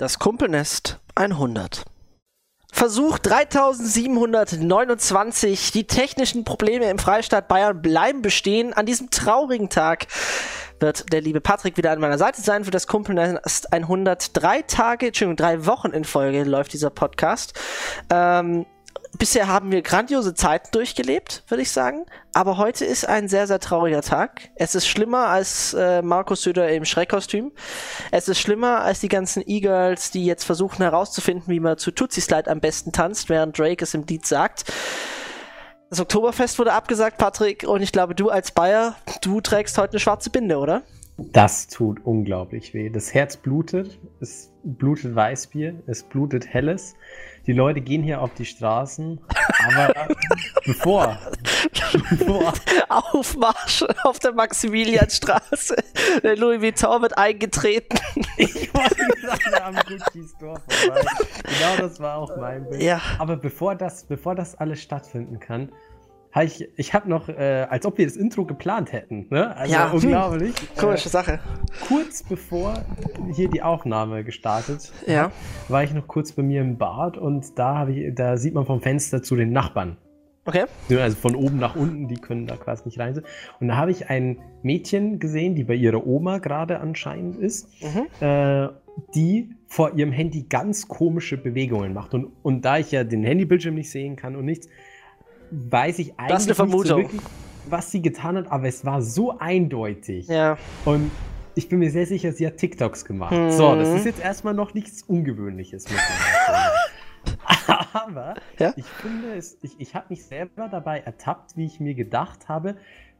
Das Kumpelnest 100. Versuch 3729. Die technischen Probleme im Freistaat Bayern bleiben bestehen. An diesem traurigen Tag wird der liebe Patrick wieder an meiner Seite sein für das Kumpelnest 100. Drei Tage, Entschuldigung, drei Wochen in Folge läuft dieser Podcast. Ähm, bisher haben wir grandiose Zeiten durchgelebt, würde ich sagen. Aber heute ist ein sehr, sehr trauriger Tag. Es ist schlimmer als äh, Markus Söder im Schreckkostüm. Es ist schlimmer als die ganzen E-Girls, die jetzt versuchen herauszufinden, wie man zu Tutsi Slide am besten tanzt, während Drake es im Lied sagt. Das Oktoberfest wurde abgesagt, Patrick, und ich glaube, du als Bayer, du trägst heute eine schwarze Binde, oder? Das tut unglaublich weh. Das Herz blutet, es blutet Weißbier, es blutet Helles. Die Leute gehen hier auf die Straßen, aber bevor, bevor Aufmarsch auf der Maximilianstraße. Der Louis Vuitton wird eingetreten. Ich wollte sagen, wir haben Gucci's Tor vorbei. Genau das war auch mein Bild. Ja. Aber bevor das, bevor das alles stattfinden kann, hab ich, ich habe noch, äh, als ob wir das Intro geplant hätten. Ne? Also ja, unglaublich. Hm. Komische äh, Sache. Kurz bevor hier die Aufnahme gestartet, ja. war ich noch kurz bei mir im Bad und da, ich, da sieht man vom Fenster zu den Nachbarn. Okay. Also von oben nach unten, die können da quasi nicht rein. Und da habe ich ein Mädchen gesehen, die bei ihrer Oma gerade anscheinend ist, mhm. äh, die vor ihrem Handy ganz komische Bewegungen macht. Und, und da ich ja den Handybildschirm nicht sehen kann und nichts, weiß ich eigentlich nicht so wirklich, was sie getan hat, aber es war so eindeutig. Ja. Und ich bin mir sehr sicher, sie hat TikToks gemacht. Mhm. So, das ist jetzt erstmal noch nichts Ungewöhnliches. aber ja? ich finde, es, ich, ich habe mich selber dabei ertappt, wie ich mir gedacht habe,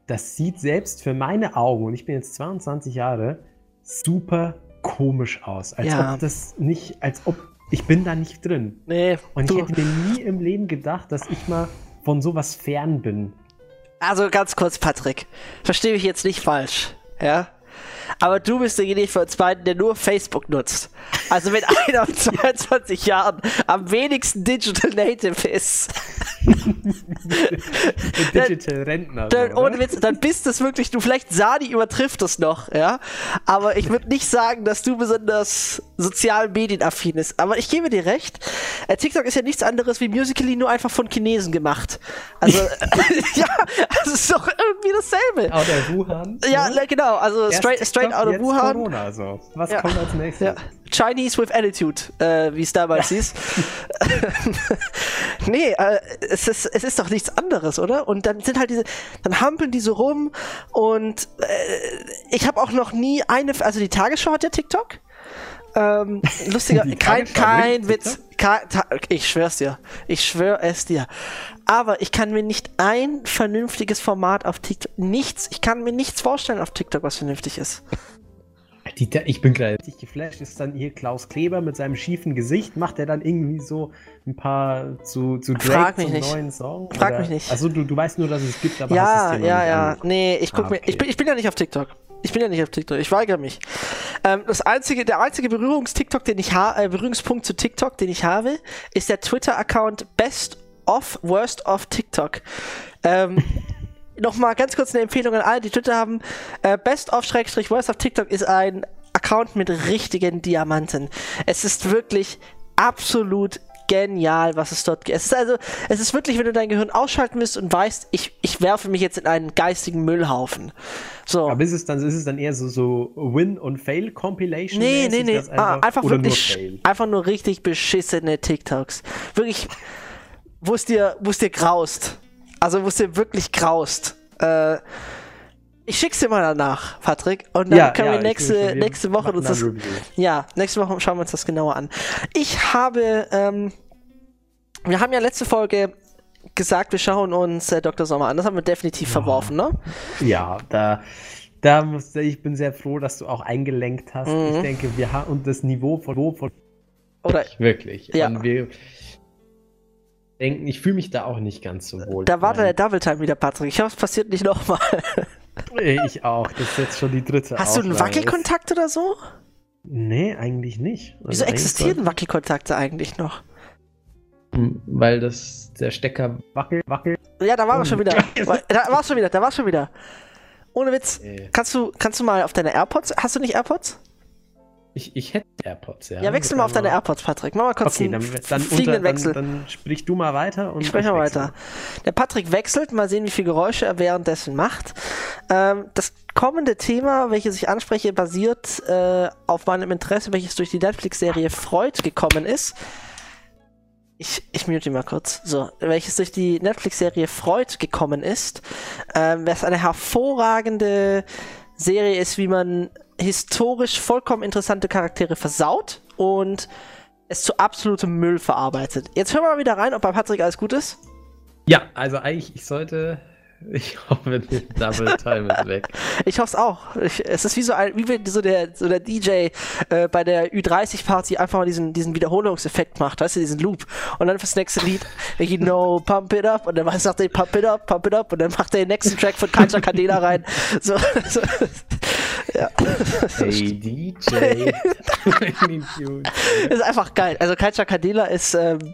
das sieht selbst für meine Augen, und ich bin jetzt 22 Jahre, super komisch aus. Als ja. ob das nicht, als ob ich bin da nicht drin. Nee. Und ich hätte mir nie im Leben gedacht, dass ich mal von sowas fern bin. Also ganz kurz, Patrick. Verstehe mich jetzt nicht falsch. Ja? Aber du bist derjenige von uns beiden, der nur Facebook nutzt. Also wenn einer auf 22 Jahren am wenigsten Digital Native ist. Digital Rentner. Dann, so, ohne Witz, dann bist es wirklich, du vielleicht Sani übertrifft es noch, ja. Aber ich würde nicht sagen, dass du besonders sozial medienaffin ist. Aber ich gebe dir recht. Äh, TikTok ist ja nichts anderes wie Musical.ly nur einfach von Chinesen gemacht. Also, ja, es ist doch irgendwie dasselbe. Out of Wuhan. Ja, ne? genau. Also straight, straight out of Wuhan. Corona, also. Was ja. kommt als nächstes? Ja. Chinese with Attitude, äh, wie es damals hieß. nee, äh, es, ist, es ist doch nichts anderes, oder? Und dann sind halt diese, dann hampeln die so rum und äh, ich habe auch noch nie eine, also die Tagesschau hat ja TikTok. Ähm, lustiger, kein, kein Witz. Kein, ich schwör's dir. Ich schwör es dir. Aber ich kann mir nicht ein vernünftiges Format auf TikTok, nichts, ich kann mir nichts vorstellen auf TikTok, was vernünftig ist. Die, ich bin gleich richtig geflasht. Ist dann hier Klaus Kleber mit seinem schiefen Gesicht? Macht er dann irgendwie so ein paar zu, zu Drake zum nicht. neuen Song? Frag oder? mich nicht. Also du, du weißt nur, dass es gibt, aber ja, hast es Ja, ja, Nee, ich guck ah, okay. mir. Ich bin, ich bin ja nicht auf TikTok. Ich bin ja nicht auf TikTok. Ich weigere mich. Ähm, das einzige, der einzige Berührungs-TikTok, den ich habe, äh, Berührungspunkt zu TikTok, den ich habe, ist der Twitter-Account Best of Worst of TikTok. Ähm, nochmal ganz kurz eine Empfehlung an alle, die Twitter haben. Äh, Best of Schrägstrich Worst of TikTok ist ein Account mit richtigen Diamanten. Es ist wirklich absolut genial, was es dort gibt. Es ist also, es ist wirklich, wenn du dein Gehirn ausschalten willst und weißt, ich, ich werfe mich jetzt in einen geistigen Müllhaufen. So. Aber ist es dann, ist es dann eher so, so Win- und Fail-Compilation? Nee, nee, nee. Einfach, ah, einfach wirklich, nur einfach nur richtig beschissene TikToks. Wirklich, wo es dir, wo es dir graust. Also, wo es dir wirklich graust. Äh, ich schick's dir mal danach, Patrick. Und dann ja, können ja, wir nächste, nächste Woche uns das. Ja, nächste Woche schauen wir uns das genauer an. Ich habe, ähm, wir haben ja letzte Folge gesagt, wir schauen uns äh, Dr. Sommer an. Das haben wir definitiv ja. verworfen, ne? Ja, da. Da muss, ich bin sehr froh, dass du auch eingelenkt hast. Mhm. Ich denke, wir haben und das Niveau von, von oder wirklich. Ja. Und wir, denken, ich fühle mich da auch nicht ganz so wohl. Da war der Double Time wieder, Patrick. Ich hoffe, es passiert nicht nochmal. ich auch. Das ist jetzt schon die dritte. Hast Auflage. du einen Wackelkontakt oder so? Nee, eigentlich nicht. Also Wieso existieren Wackelkontakte eigentlich noch? Hm, weil das der Stecker wackelt, wackelt. Ja, da war er schon wieder. Da war schon wieder, da war schon wieder. Ohne Witz. Äh. Kannst du, kannst du mal auf deine AirPods, hast du nicht AirPods? Ich, ich hätte AirPods, ja. Ja, wechsel mal auf deine AirPods, Patrick. Mach mal kurz okay, einen dann, dann, fliegenden unter, Wechsel. Dann, dann sprich du mal weiter. Und ich spreche mal weiter. Der Patrick wechselt, mal sehen, wie viele Geräusche er währenddessen macht. Ähm, das kommende Thema, welches ich anspreche, basiert äh, auf meinem Interesse, welches durch die Netflix-Serie Freud gekommen ist. Ich, ich mute ihn mal kurz. So, welches durch die Netflix-Serie Freud gekommen ist. Ähm, was eine hervorragende Serie ist, wie man historisch vollkommen interessante Charaktere versaut und es zu absolutem Müll verarbeitet. Jetzt hören wir mal wieder rein, ob bei Patrick alles gut ist. Ja, also eigentlich, ich sollte. Ich hoffe, der Double Time ist weg. Ich hoffe es auch. Ich, es ist wie so ein, wie wenn so der, so der DJ äh, bei der Ü30-Party einfach mal diesen, diesen Wiederholungseffekt macht, weißt du, diesen Loop. Und dann fürs nächste Lied, you know, pump it up. Und dann sagt er, pump it up, pump it up. Und dann macht er den nächsten Track von Culture Candela rein. So, so, ja. Hey DJ. ist einfach geil. Also Culture Candela ist, ähm,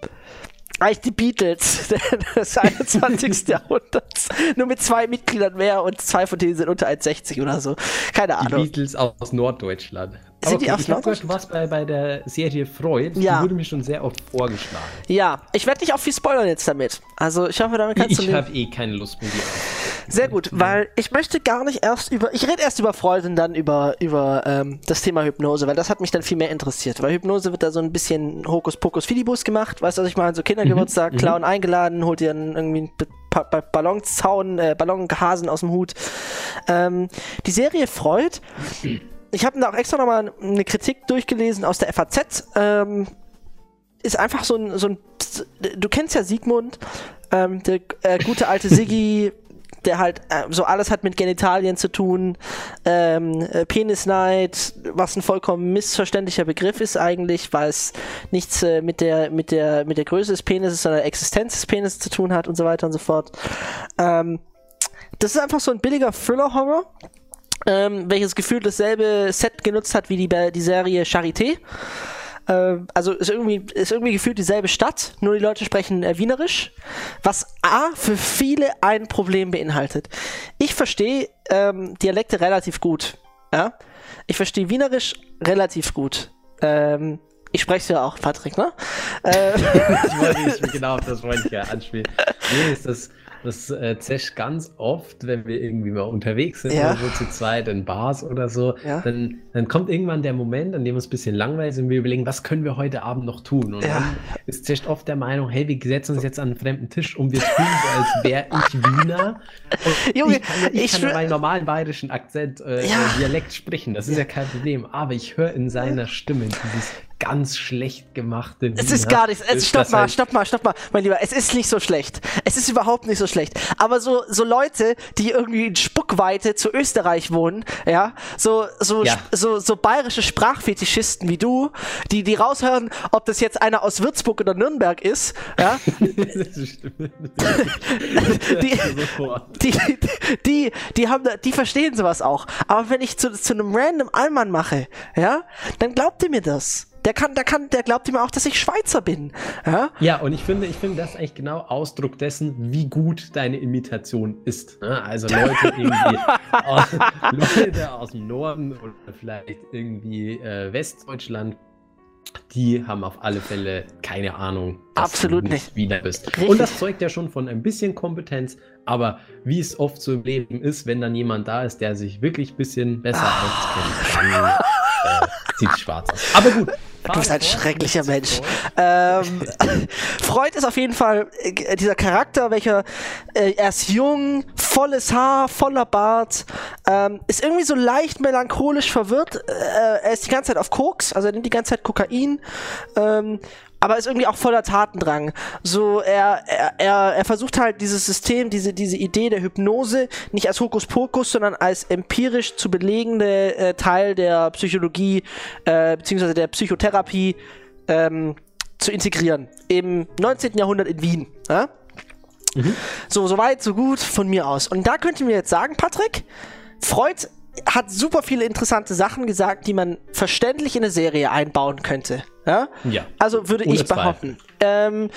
eigentlich die Beatles des 21. Jahrhunderts. Nur mit zwei Mitgliedern mehr und zwei von denen sind unter 1,60 oder so. Keine Ahnung. Die Beatles aus Norddeutschland. Sind die aus ich Norddeutschland? Du warst bei, bei der Serie Freud. Ja. Die wurde mir schon sehr oft vorgeschlagen. Ja, ich werde dich auch viel spoilern jetzt damit. Also ich hoffe, damit kannst ich du... Ich habe eh keine Lust mehr. Sehr gut, weil ich möchte gar nicht erst über... Ich rede erst über Freud und dann über, über ähm, das Thema Hypnose, weil das hat mich dann viel mehr interessiert. Weil Hypnose wird da so ein bisschen Hokuspokus Fidibus gemacht. Weißt du, was ich meine? So Kindergeburtstag, Mhm, Clown eingeladen, holt dir einen, irgendwie einen ba ba Ballonzaun, äh, Ballonhasen aus dem Hut. Ähm, die Serie Freud... Ich habe da auch extra nochmal eine Kritik durchgelesen aus der FAZ. Ähm, ist einfach so ein, so ein. Du kennst ja Sigmund, ähm, der äh, gute alte Siggi, der halt äh, so alles hat mit Genitalien zu tun. Ähm, äh, Penisneid, was ein vollkommen missverständlicher Begriff ist eigentlich, weil es nichts äh, mit der mit der mit der Größe des Penises, sondern der Existenz des Penises zu tun hat und so weiter und so fort. Ähm, das ist einfach so ein billiger Thriller-Horror ähm, welches Gefühl dasselbe Set genutzt hat wie die, die Serie Charité. Ähm, also ist irgendwie, ist irgendwie gefühlt dieselbe Stadt, nur die Leute sprechen äh, Wienerisch, was A für viele ein Problem beinhaltet. Ich verstehe ähm, Dialekte relativ gut. Ja? Ich verstehe Wienerisch relativ gut. Ähm, ich spreche ja auch, Patrick, ne? ich wollte nicht genau auf das wollte ich ja anspielen. Nee, ist das das äh, zischt ganz oft, wenn wir irgendwie mal unterwegs sind Ja. oder so zu zweit in Bars oder so, Ja. dann, dann kommt irgendwann der Moment, an dem uns ein bisschen langweilig ist und wir überlegen, was können wir heute Abend noch tun? Und Ja. dann ist zischt oft der Meinung, hey, wir setzen uns jetzt an einen fremden Tisch und wir tun so, als wäre ich Wiener. Und Junge, ich kann, ich ich meinen normalen bayerischen Akzent, äh, äh, Dialekt sprechen, das ist ja. kein Problem. Aber ich höre in seiner Stimme dieses ganz schlecht gemachte Es ist Wiener, gar nichts. Es, stopp mal, halt- stopp mal, stopp mal, mein Lieber. Es ist nicht so schlecht. Es ist überhaupt nicht so schlecht. Aber so, so Leute, die irgendwie in Spuckweite zu Österreich wohnen, ja, so, so, Ja. so, so bayerische Sprachfetischisten wie du, die, die raushören, ob das jetzt einer aus Würzburg oder Nürnberg ist, ja. Die- Sofort. die, die, die haben, da- die verstehen sowas auch. Aber wenn ich zu, zu einem random Allmann mache, ja, dann glaubt ihr mir das. Der kann, der kann, der glaubt mir auch, dass ich Schweizer bin, ja. Ja, und ich finde, ich finde das ist eigentlich genau Ausdruck dessen, wie gut deine Imitation ist. ne? Also Leute irgendwie aus, Leute aus dem Norden oder vielleicht irgendwie äh, Westdeutschland, die haben auf alle Fälle keine Ahnung, dass Absolut du nicht. Wiener bist. Richtig. Und das zeugt ja schon von ein bisschen Kompetenz, aber wie es oft so im Leben ist, wenn dann jemand da ist, der sich wirklich ein bisschen besser auskennt, dann äh, sieht schwarz aus. Aber gut. Du bist ein schrecklicher Mensch. Ähm, Freud ist auf jeden Fall äh, dieser Charakter, welcher äh, er ist jung, volles Haar, voller Bart, ähm, ist irgendwie so leicht melancholisch verwirrt. Äh, er ist die ganze Zeit auf Koks, also er nimmt die ganze Zeit Kokain. Ähm, aber ist irgendwie auch voller Tatendrang. So, er, er, er, er versucht halt dieses System, diese, diese Idee der Hypnose nicht als Hokuspokus, sondern als empirisch zu belegende äh, Teil der Psychologie, äh, beziehungsweise der Psychotherapie ähm, zu integrieren. Im 19. Jahrhundert in Wien. Ja? So, so weit, so gut von mir aus. Und da könnt ihr mir jetzt sagen, Patrick, Freud hat super viele interessante Sachen gesagt, die man verständlich in eine Serie einbauen könnte. Ja? Ja. Also würde ich behaupten. Ähm,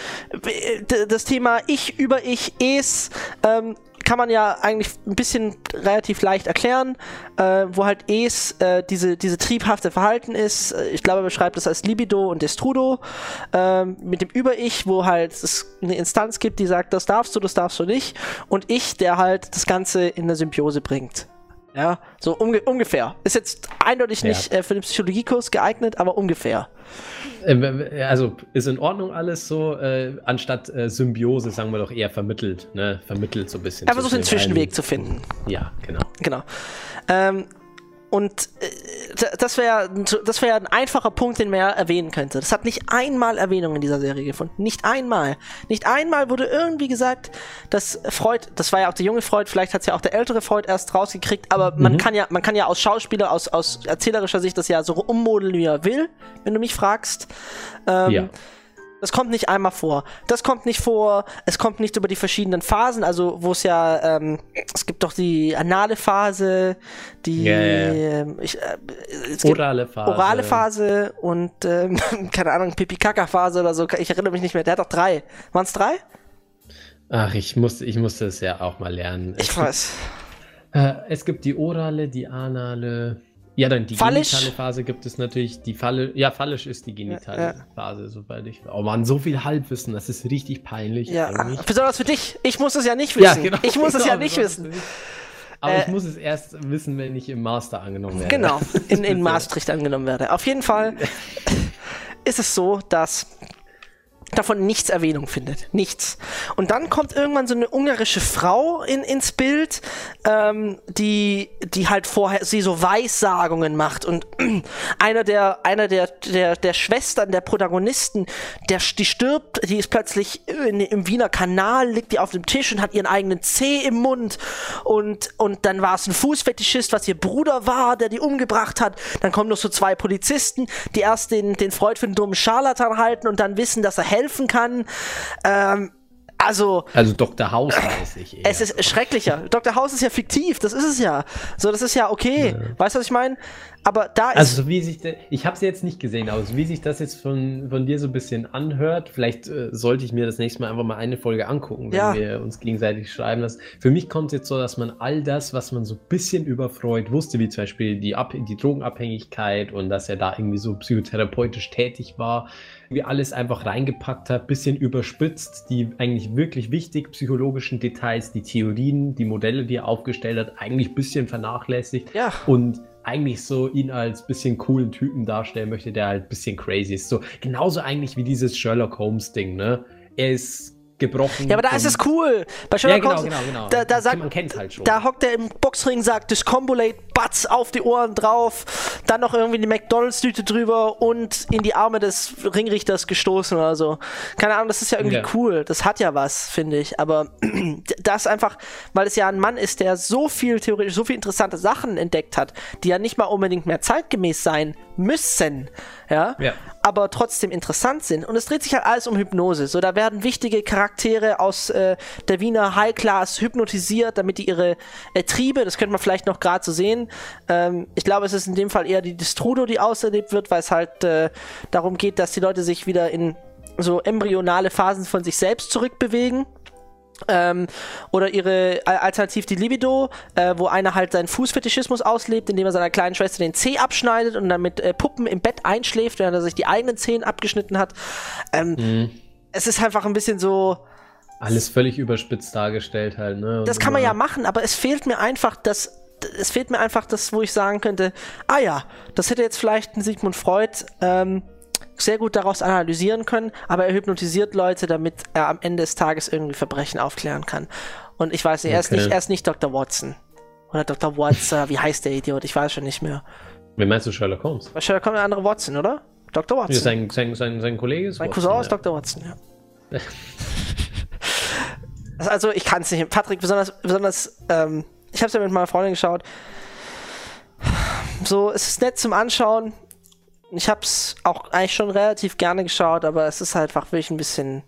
das Thema Ich über Ich, Es, ähm, kann man ja eigentlich ein bisschen relativ leicht erklären, äh, wo halt Es äh, diese, diese triebhafte Verhalten ist. Ich glaube, er beschreibt das als Libido und Destrudo äh, mit dem Über-Ich, wo halt es eine Instanz gibt, die sagt, das darfst du, das darfst du nicht. Und ich, der halt das Ganze in eine Symbiose bringt. Ja, so unge ungefähr. Ist jetzt eindeutig ja. nicht äh, für den Psychologiekurs geeignet, aber ungefähr. Ähm, also ist in Ordnung alles so, äh, anstatt äh, Symbiose, sagen wir doch eher vermittelt, ne? Vermittelt so ein bisschen. Er versucht den Zwischenweg zu finden. Ja, genau. Genau. Ähm, und äh, das wäre das wär ein einfacher Punkt, den man ja erwähnen könnte. Das hat nicht einmal Erwähnung in dieser Serie gefunden. Nicht einmal. Nicht einmal wurde irgendwie gesagt, dass Freud, das war ja auch der junge Freud, vielleicht hat es ja auch der ältere Freud erst rausgekriegt, aber mhm. man kann ja, man kann ja aus Schauspieler, aus, aus erzählerischer Sicht das ja so ummodeln, wie er will, wenn du mich fragst. Ähm, ja. Das kommt nicht einmal vor. Das kommt nicht vor. Es kommt nicht über die verschiedenen Phasen. Also, wo es ja, ähm, es gibt doch die anale Phase, die ja. Ähm, ich, äh, orale Phase. Orale Phase und, ähm, keine Ahnung, Pipi-Kaka-Phase oder so. Ich erinnere mich nicht mehr. Der hat doch drei. Waren es drei? Ach, ich musste, ich musste es ja auch mal lernen. Ich es weiß. Gibt, äh, es gibt die orale, die anale. Ja, dann die Fallisch. genitale Phase gibt es natürlich. Die Falle, ja, fallisch ist die genitale ja, ja. Phase, soweit ich. Oh man, so viel Halbwissen, das ist richtig peinlich. Ja, eigentlich. besonders für dich. Ich muss es ja nicht wissen. Ja, genau, ich muss genau, es ja nicht wissen. Aber äh, ich muss es erst wissen, wenn ich im Master angenommen werde. Genau, in, in Maastricht angenommen werde. Auf jeden Fall ist es so, dass davon nichts Erwähnung findet. Nichts. Und dann kommt irgendwann so eine ungarische Frau in, ins Bild, ähm, die, die halt vorher sie so Weissagungen macht. Und einer der, einer der, der, der Schwestern, der Protagonisten, der, die stirbt, die ist plötzlich in, im Wiener Kanal, liegt die auf dem Tisch und hat ihren eigenen Zeh im Mund. Und, und dann war es ein Fußfetischist, was ihr Bruder war, der die umgebracht hat. Dann kommen noch so zwei Polizisten, die erst den, den Freud für einen dummen Scharlatan halten und dann wissen, dass er helfen kann. Ähm, also. Also Dr. House weiß ich. Eher. Es ist schrecklicher. Dr. House ist ja fiktiv, das ist es ja. So, das ist ja okay. Ja. Weißt du, was ich meine? Aber da ist. Also, wie sich. Ich habe es jetzt nicht gesehen, aber so wie sich das jetzt von, von dir so ein bisschen anhört, vielleicht äh, sollte ich mir das nächste Mal einfach mal eine Folge angucken, wenn ja. wir uns gegenseitig schreiben lassen. Für mich kommt es jetzt so, dass man all das, was man so ein bisschen über Freud wusste, wie zum Beispiel die, Ab die Drogenabhängigkeit und dass er da irgendwie so psychotherapeutisch tätig war, wie alles einfach reingepackt hat, bisschen überspitzt, die eigentlich wirklich wichtig psychologischen Details, die Theorien, die Modelle, die er aufgestellt hat, eigentlich ein bisschen vernachlässigt. Ja. Und eigentlich so ihn als bisschen coolen Typen darstellen möchte, der halt ein bisschen crazy ist. So genauso eigentlich wie dieses Sherlock Holmes Ding, ne? Er ist gebrochen. Ja, aber da ist es cool. Bei Sherlock ja, genau, Holmes, genau, genau. Da, da sagt, man kennt halt schon. Da hockt er im Boxring, sagt Discombulate, Batz auf die Ohren drauf, dann noch irgendwie die McDonalds-Tüte drüber und in die Arme des Ringrichters gestoßen oder so. Keine Ahnung, das ist ja irgendwie ja. cool. Das hat ja was, finde ich. Aber das einfach, weil es ja ein Mann ist, der so viel theoretisch, so viel interessante Sachen entdeckt hat, die ja nicht mal unbedingt mehr zeitgemäß sein müssen, ja, ja. aber trotzdem interessant sind. Und es dreht sich halt alles um Hypnose. So, da werden wichtige Charaktere aus äh, der Wiener High Class hypnotisiert, damit die ihre äh, Triebe, das könnte man vielleicht noch gerade so sehen. Ähm, ich glaube, es ist in dem Fall eher die Destrudo, die auserlebt wird, weil es halt äh, darum geht, dass die Leute sich wieder in so embryonale Phasen von sich selbst zurückbewegen. Ähm, oder ihre alternativ die Libido, äh, wo einer halt seinen Fußfetischismus auslebt, indem er seiner kleinen Schwester den Zeh abschneidet und dann mit äh, Puppen im Bett einschläft, während er sich die eigenen Zehen abgeschnitten hat. Ähm, mhm. Es ist einfach ein bisschen so. Alles völlig überspitzt dargestellt halt, ne? Und das kann man ja machen, aber es fehlt mir einfach das. Es fehlt mir einfach das, wo ich sagen könnte, ah ja, das hätte jetzt vielleicht ein Sigmund Freud ähm, sehr gut daraus analysieren können, aber er hypnotisiert Leute, damit er am Ende des Tages irgendwie Verbrechen aufklären kann. Und ich weiß nicht, er, ist, nicht er ist nicht Dr. Watson. Oder Dr. Watson, wie heißt der Idiot? Ich weiß schon nicht mehr. Wie meinst du Sherlock Holmes? Bei Sherlock Holmes der andere Watson, oder? Dr. Watson. Ja, sein, sein, sein, sein Kollege ist Mein Cousin ja. ist Dr. Watson, ja. also ich kann es nicht. Patrick, besonders, besonders, ähm, ich habe es ja mit meiner Freundin geschaut. So, es ist nett zum Anschauen ich habe es auch eigentlich schon relativ gerne geschaut, aber es ist halt einfach wirklich ein bisschen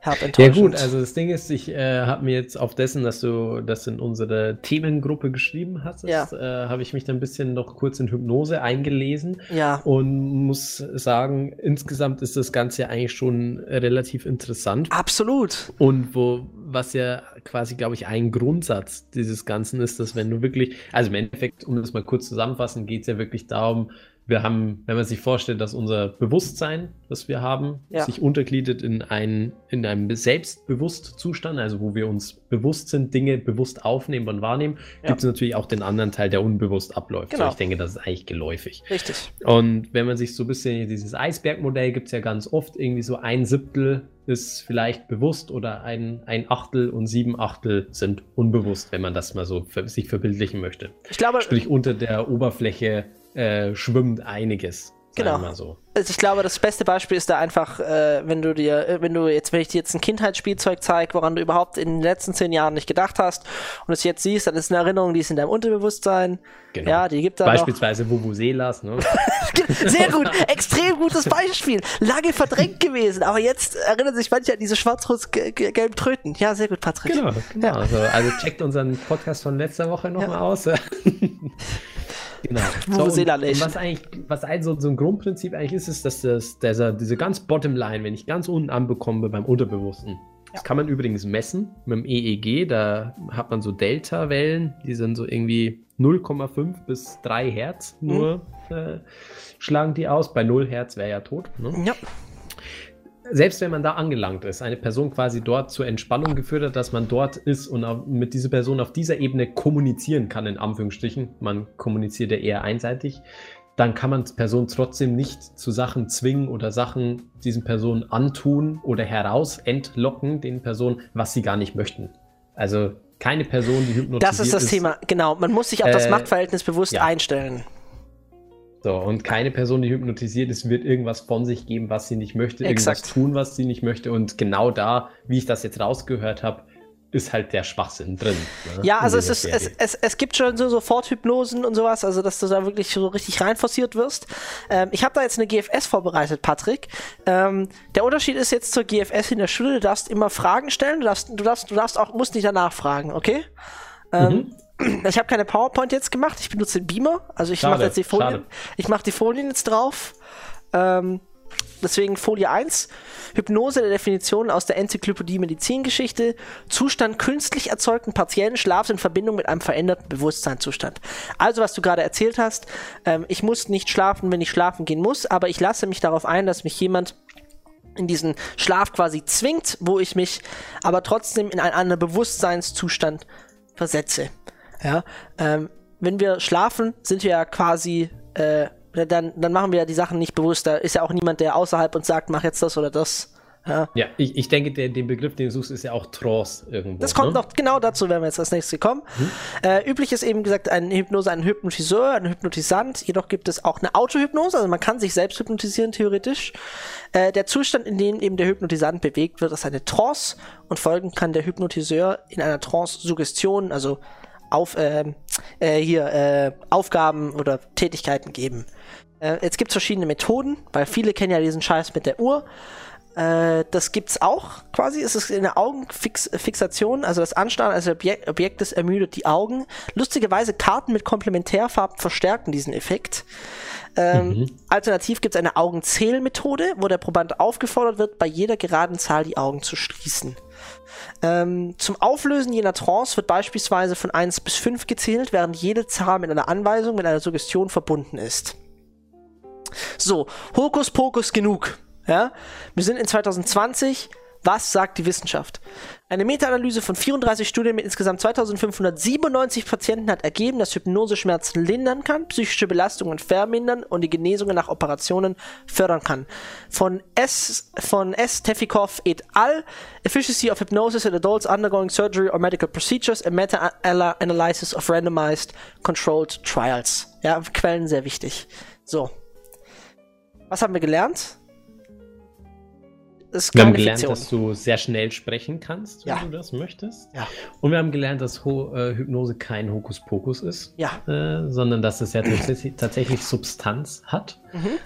herb enttäuschend. Ja gut, also das Ding ist, ich äh, habe mir jetzt auf dessen, dass du das in unsere Themengruppe geschrieben hast, ja. äh, habe ich mich dann ein bisschen noch kurz in Hypnose eingelesen ja. und muss sagen, insgesamt ist das Ganze ja eigentlich schon relativ interessant. Absolut. Und wo was ja quasi, glaube ich, ein Grundsatz dieses Ganzen ist, dass wenn du wirklich, also im Endeffekt, um das mal kurz zusammenfassen, geht es ja wirklich darum, wir haben, wenn man sich vorstellt, dass unser Bewusstsein, das wir haben, ja. sich untergliedert in, ein, in einem Selbstbewusstzustand, also wo wir uns bewusst sind, Dinge bewusst aufnehmen und wahrnehmen, ja. gibt es natürlich auch den anderen Teil, der unbewusst abläuft. Genau. So, ich denke, das ist eigentlich geläufig. Richtig. Und wenn man sich so ein bisschen dieses Eisbergmodell gibt es ja ganz oft irgendwie so ein Siebtel ist vielleicht bewusst oder ein, ein Achtel und sieben Achtel sind unbewusst, wenn man das mal so für, sich verbildlichen möchte. Ich glaube, sprich unter der Oberfläche äh, schwimmt einiges. Genau. So. Also ich glaube, das beste Beispiel ist da einfach, äh, wenn du dir, äh, wenn du jetzt, wenn ich dir jetzt ein Kindheitsspielzeug zeige, woran du überhaupt in den letzten zehn Jahren nicht gedacht hast und es jetzt siehst, dann ist eine Erinnerung, die ist in deinem Unterbewusstsein. Genau. Ja, die gibt da Beispielsweise Vuvuzelas, ne? Sehr gut, extrem gutes Beispiel. Lange verdrängt gewesen, aber jetzt erinnern sich manche an diese schwarz-rot-gelben Tröten. Ja, sehr gut, Patrick. Genau, genau. Ja. Also, also checkt unseren Podcast von letzter Woche nochmal ja. aus. Genau. So, und, und was eigentlich, was ein, so, so, ein Grundprinzip eigentlich ist, ist, dass das, dieser, diese ganz Bottomline, wenn ich ganz unten anbekomme beim Unterbewussten, das kann man übrigens messen mit dem EEG. Da hat man so Delta-Wellen, die sind so irgendwie 0,5 bis 3 Hertz nur mhm. äh, schlagen die aus. Bei 0 Hertz wäre ja tot. Ne? Ja selbst wenn man da angelangt ist, eine Person quasi dort zur Entspannung geführt hat, dass man dort ist und mit dieser Person auf dieser Ebene kommunizieren kann, in Anführungsstrichen, man kommuniziert ja eher einseitig, dann kann man Person trotzdem nicht zu Sachen zwingen oder Sachen diesen Personen antun oder heraus entlocken, den Personen, was sie gar nicht möchten. Also keine Person, die hypnotisiert ist. Das ist das ist, Thema, genau. Man muss sich auf äh, das Machtverhältnis bewusst ja. einstellen. So, und keine Person, die hypnotisiert ist, wird irgendwas von sich geben, was sie nicht möchte, Exakt. irgendwas tun, was sie nicht möchte. Und genau da, wie ich das jetzt rausgehört habe, ist halt der Schwachsinn drin. Ne? Ja, also es, ist, es, es, es gibt schon so Soforthypnosen und sowas, also dass du da wirklich so richtig reinforciert wirst. Ähm, ich habe da jetzt eine GFS vorbereitet, Patrick. Ähm, der Unterschied ist jetzt zur GFS in der Schule, du darfst immer Fragen stellen, du darfst, du darfst, du darfst auch, musst nicht danach fragen, okay? Ähm, mhm. Ich habe keine PowerPoint jetzt gemacht, ich benutze den Beamer. Also ich mache jetzt die Folien. Schade. Ich mache die Folien jetzt drauf. Ähm, deswegen Folie 1. Hypnose der Definition aus der Enzyklopädie Medizingeschichte. Zustand künstlich erzeugten partiellen Schlafs in Verbindung mit einem veränderten Bewusstseinszustand. Also, was du gerade erzählt hast, ähm, ich muss nicht schlafen, wenn ich schlafen gehen muss, aber ich lasse mich darauf ein, dass mich jemand in diesen Schlaf quasi zwingt, wo ich mich aber trotzdem in einen anderen Bewusstseinszustand versetze. Ja, ähm, wenn wir schlafen, sind wir ja quasi, äh, dann, dann machen wir ja die Sachen nicht bewusst. Da ist ja auch niemand, der außerhalb uns sagt, mach jetzt das oder das. Ja, ja ich, ich denke, der, den Begriff, den du suchst, ist ja auch Trance irgendwo. Das kommt ne? noch, genau dazu werden wir jetzt als nächstes kommen. Mhm. Äh, üblich ist eben gesagt ein Hypnose, ein Hypnotiseur, ein Hypnotisant. Jedoch gibt es auch eine Autohypnose, also man kann sich selbst hypnotisieren, theoretisch. Äh, der Zustand, in dem eben der Hypnotisant bewegt wird, ist eine Trance und folgen kann der Hypnotiseur in einer Trance-Suggestion, also auf, äh, äh, hier äh, Aufgaben oder Tätigkeiten geben. Äh, jetzt gibt es verschiedene Methoden, weil viele kennen ja diesen Scheiß mit der Uhr. Äh, das gibt's auch quasi. Es ist eine Augenfixation, also das Anstarren eines Objek Objektes ermüdet die Augen. Lustigerweise Karten mit Komplementärfarben verstärken diesen Effekt. Ähm, mhm. Alternativ gibt es eine Augenzählmethode, wo der Proband aufgefordert wird, bei jeder geraden Zahl die Augen zu schließen. Ähm, zum Auflösen jener Trance wird beispielsweise von 1 bis 5 gezählt, während jede Zahl mit einer Anweisung, mit einer Suggestion verbunden ist. So, Hokuspokus genug. Ja? Wir sind in 2020. Was sagt die Wissenschaft? Eine Meta-Analyse von 34 Studien mit insgesamt 2597 Patienten hat ergeben, dass Hypnose Schmerzen lindern kann, psychische Belastungen vermindern und die Genesungen nach Operationen fördern kann. Von S. von S. Tefikov et al. Efficiency of Hypnosis in Adults Undergoing Surgery or Medical Procedures, a Meta-Analysis of Randomized Controlled Trials. Ja, Quellen sehr wichtig. So. Was haben wir gelernt? Ist wir haben gelernt, Fiktion. dass du sehr schnell sprechen kannst, wenn ja. du das möchtest. Ja. Und wir haben gelernt, dass Ho äh, Hypnose kein Hokuspokus ist, ja. äh, sondern dass es ja tatsächlich Substanz hat. Mhm.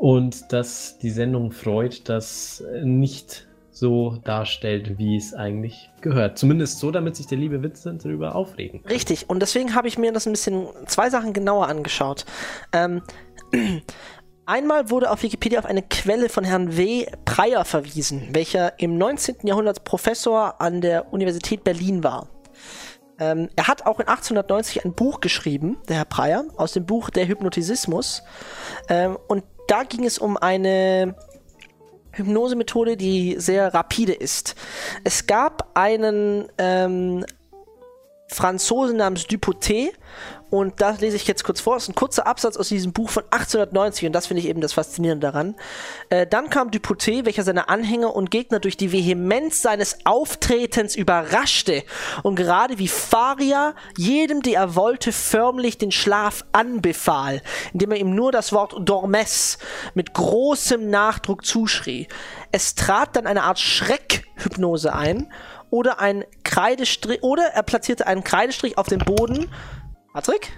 Und dass die Sendung Freud das nicht so darstellt, wie es eigentlich gehört. Zumindest so, damit sich der liebe Vincent darüber aufregen kann. Richtig, und deswegen habe ich mir das ein bisschen zwei Sachen genauer angeschaut. Ähm, Einmal wurde auf Wikipedia auf eine Quelle von Herrn W. Preyer verwiesen, welcher im 19. Jahrhundert Professor an der Universität Berlin war. Ähm, er hat auch in 1890 ein Buch geschrieben, der Herr Preyer, aus dem Buch Der Hypnotisismus. Ähm, und da ging es um eine Hypnosemethode, die sehr rapide ist. Es gab einen ähm, Franzosen namens Dupotet und das lese ich jetzt kurz vor. Das ist ein kurzer Absatz aus diesem Buch von 1890 und das finde ich eben das Faszinierende daran. Äh, dann kam Dupotet, welcher seine Anhänger und Gegner durch die Vehemenz seines Auftretens überraschte und gerade wie Faria jedem, der er wollte, förmlich den Schlaf anbefahl, indem er ihm nur das Wort Dormes mit großem Nachdruck zuschrie. Es trat dann eine Art Schreckhypnose ein oder ein Kreidestrich oder er platzierte einen Kreidestrich auf dem Boden Patrick?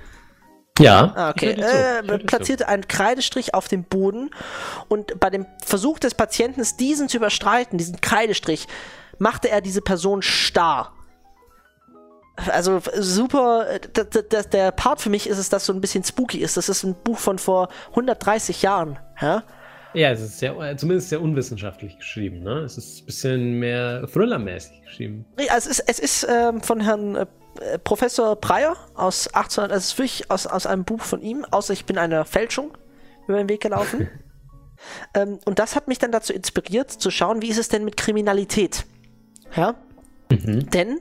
Ja. Ah, okay. Äh, platzierte einen Kreidestrich auf dem Boden und bei dem Versuch des Patienten, diesen zu überstreiten, diesen Kreidestrich, machte er diese Person starr. Also super, der Part für mich ist es, dass so ein bisschen spooky ist. Das ist ein Buch von vor 130 Jahren. Ja, ja es ist sehr, zumindest sehr unwissenschaftlich geschrieben. Ne? Es ist ein bisschen mehr Thriller-mäßig geschrieben. Ja, es ist, es ist ähm, von Herrn äh, Professor Breyer aus 1800, also es ist wirklich aus, aus einem Buch von ihm, außer ich bin einer Fälschung über den Weg gelaufen. ähm, und das hat mich dann dazu inspiriert, zu schauen, wie ist es denn mit Kriminalität? Ja? Mhm. Denn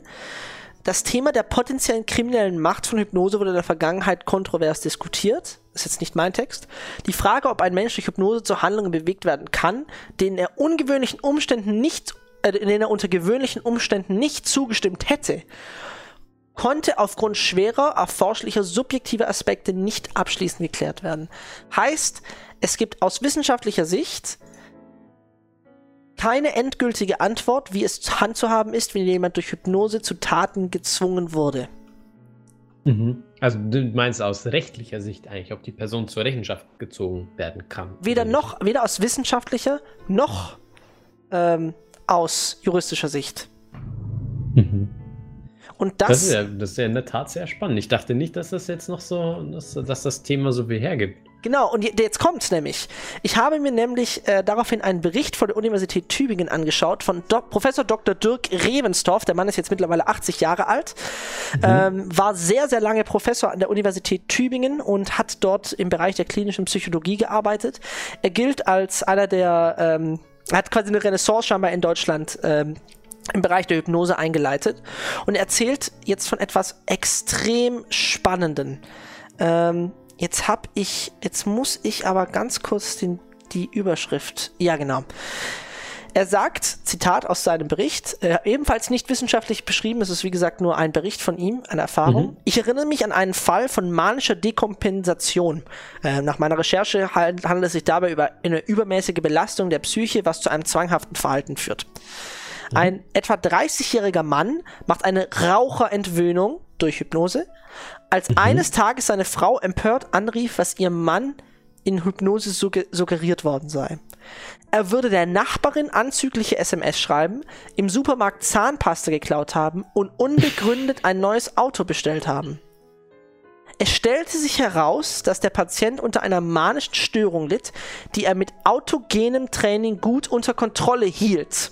das Thema der potenziellen kriminellen Macht von Hypnose wurde in der Vergangenheit kontrovers diskutiert. Das ist jetzt nicht mein Text. Die Frage, ob ein Mensch durch Hypnose zu Handlungen bewegt werden kann, denen er ungewöhnlichen Umständen nicht, äh, in denen er unter gewöhnlichen Umständen nicht zugestimmt hätte konnte aufgrund schwerer, erforschlicher, subjektiver Aspekte nicht abschließend geklärt werden. Heißt, es gibt aus wissenschaftlicher Sicht keine endgültige Antwort, wie es handzuhaben ist, wenn jemand durch Hypnose zu Taten gezwungen wurde. Mhm. Also du meinst aus rechtlicher Sicht eigentlich, ob die Person zur Rechenschaft gezogen werden kann? Weder noch, weder aus wissenschaftlicher noch ähm, aus juristischer Sicht. Mhm. Und das, das, ist ja, das ist ja in der Tat sehr spannend. Ich dachte nicht, dass das jetzt noch so, dass, dass das Thema so viel hergibt. Genau, und jetzt kommt's nämlich. Ich habe mir nämlich äh, daraufhin einen Bericht von der Universität Tübingen angeschaut von Do Professor Dr. Dirk Revenstorf. Der Mann ist jetzt mittlerweile 80 Jahre alt, mhm. ähm, war sehr, sehr lange Professor an der Universität Tübingen und hat dort im Bereich der klinischen Psychologie gearbeitet. Er gilt als einer der, ähm, hat quasi eine Renaissance scheinbar in Deutschland ähm, im Bereich der Hypnose eingeleitet und erzählt jetzt von etwas extrem Spannenden. Ähm, jetzt hab ich, jetzt muss ich aber ganz kurz den, die Überschrift, ja genau. Er sagt, Zitat aus seinem Bericht, äh, ebenfalls nicht wissenschaftlich beschrieben, es ist wie gesagt nur ein Bericht von ihm, eine Erfahrung. Mhm. Ich erinnere mich an einen Fall von manischer Dekompensation. Äh, nach meiner Recherche handelt es sich dabei über eine übermäßige Belastung der Psyche, was zu einem zwanghaften Verhalten führt. Mhm. Ein etwa 30-jähriger Mann macht eine Raucherentwöhnung durch Hypnose, als mhm. eines Tages seine Frau empört anrief, was ihrem Mann in Hypnose suggeriert worden sei. Er würde der Nachbarin anzügliche SMS schreiben, im Supermarkt Zahnpasta geklaut haben und unbegründet ein neues Auto bestellt haben. Es stellte sich heraus, dass der Patient unter einer manischen Störung litt, die er mit autogenem Training gut unter Kontrolle hielt.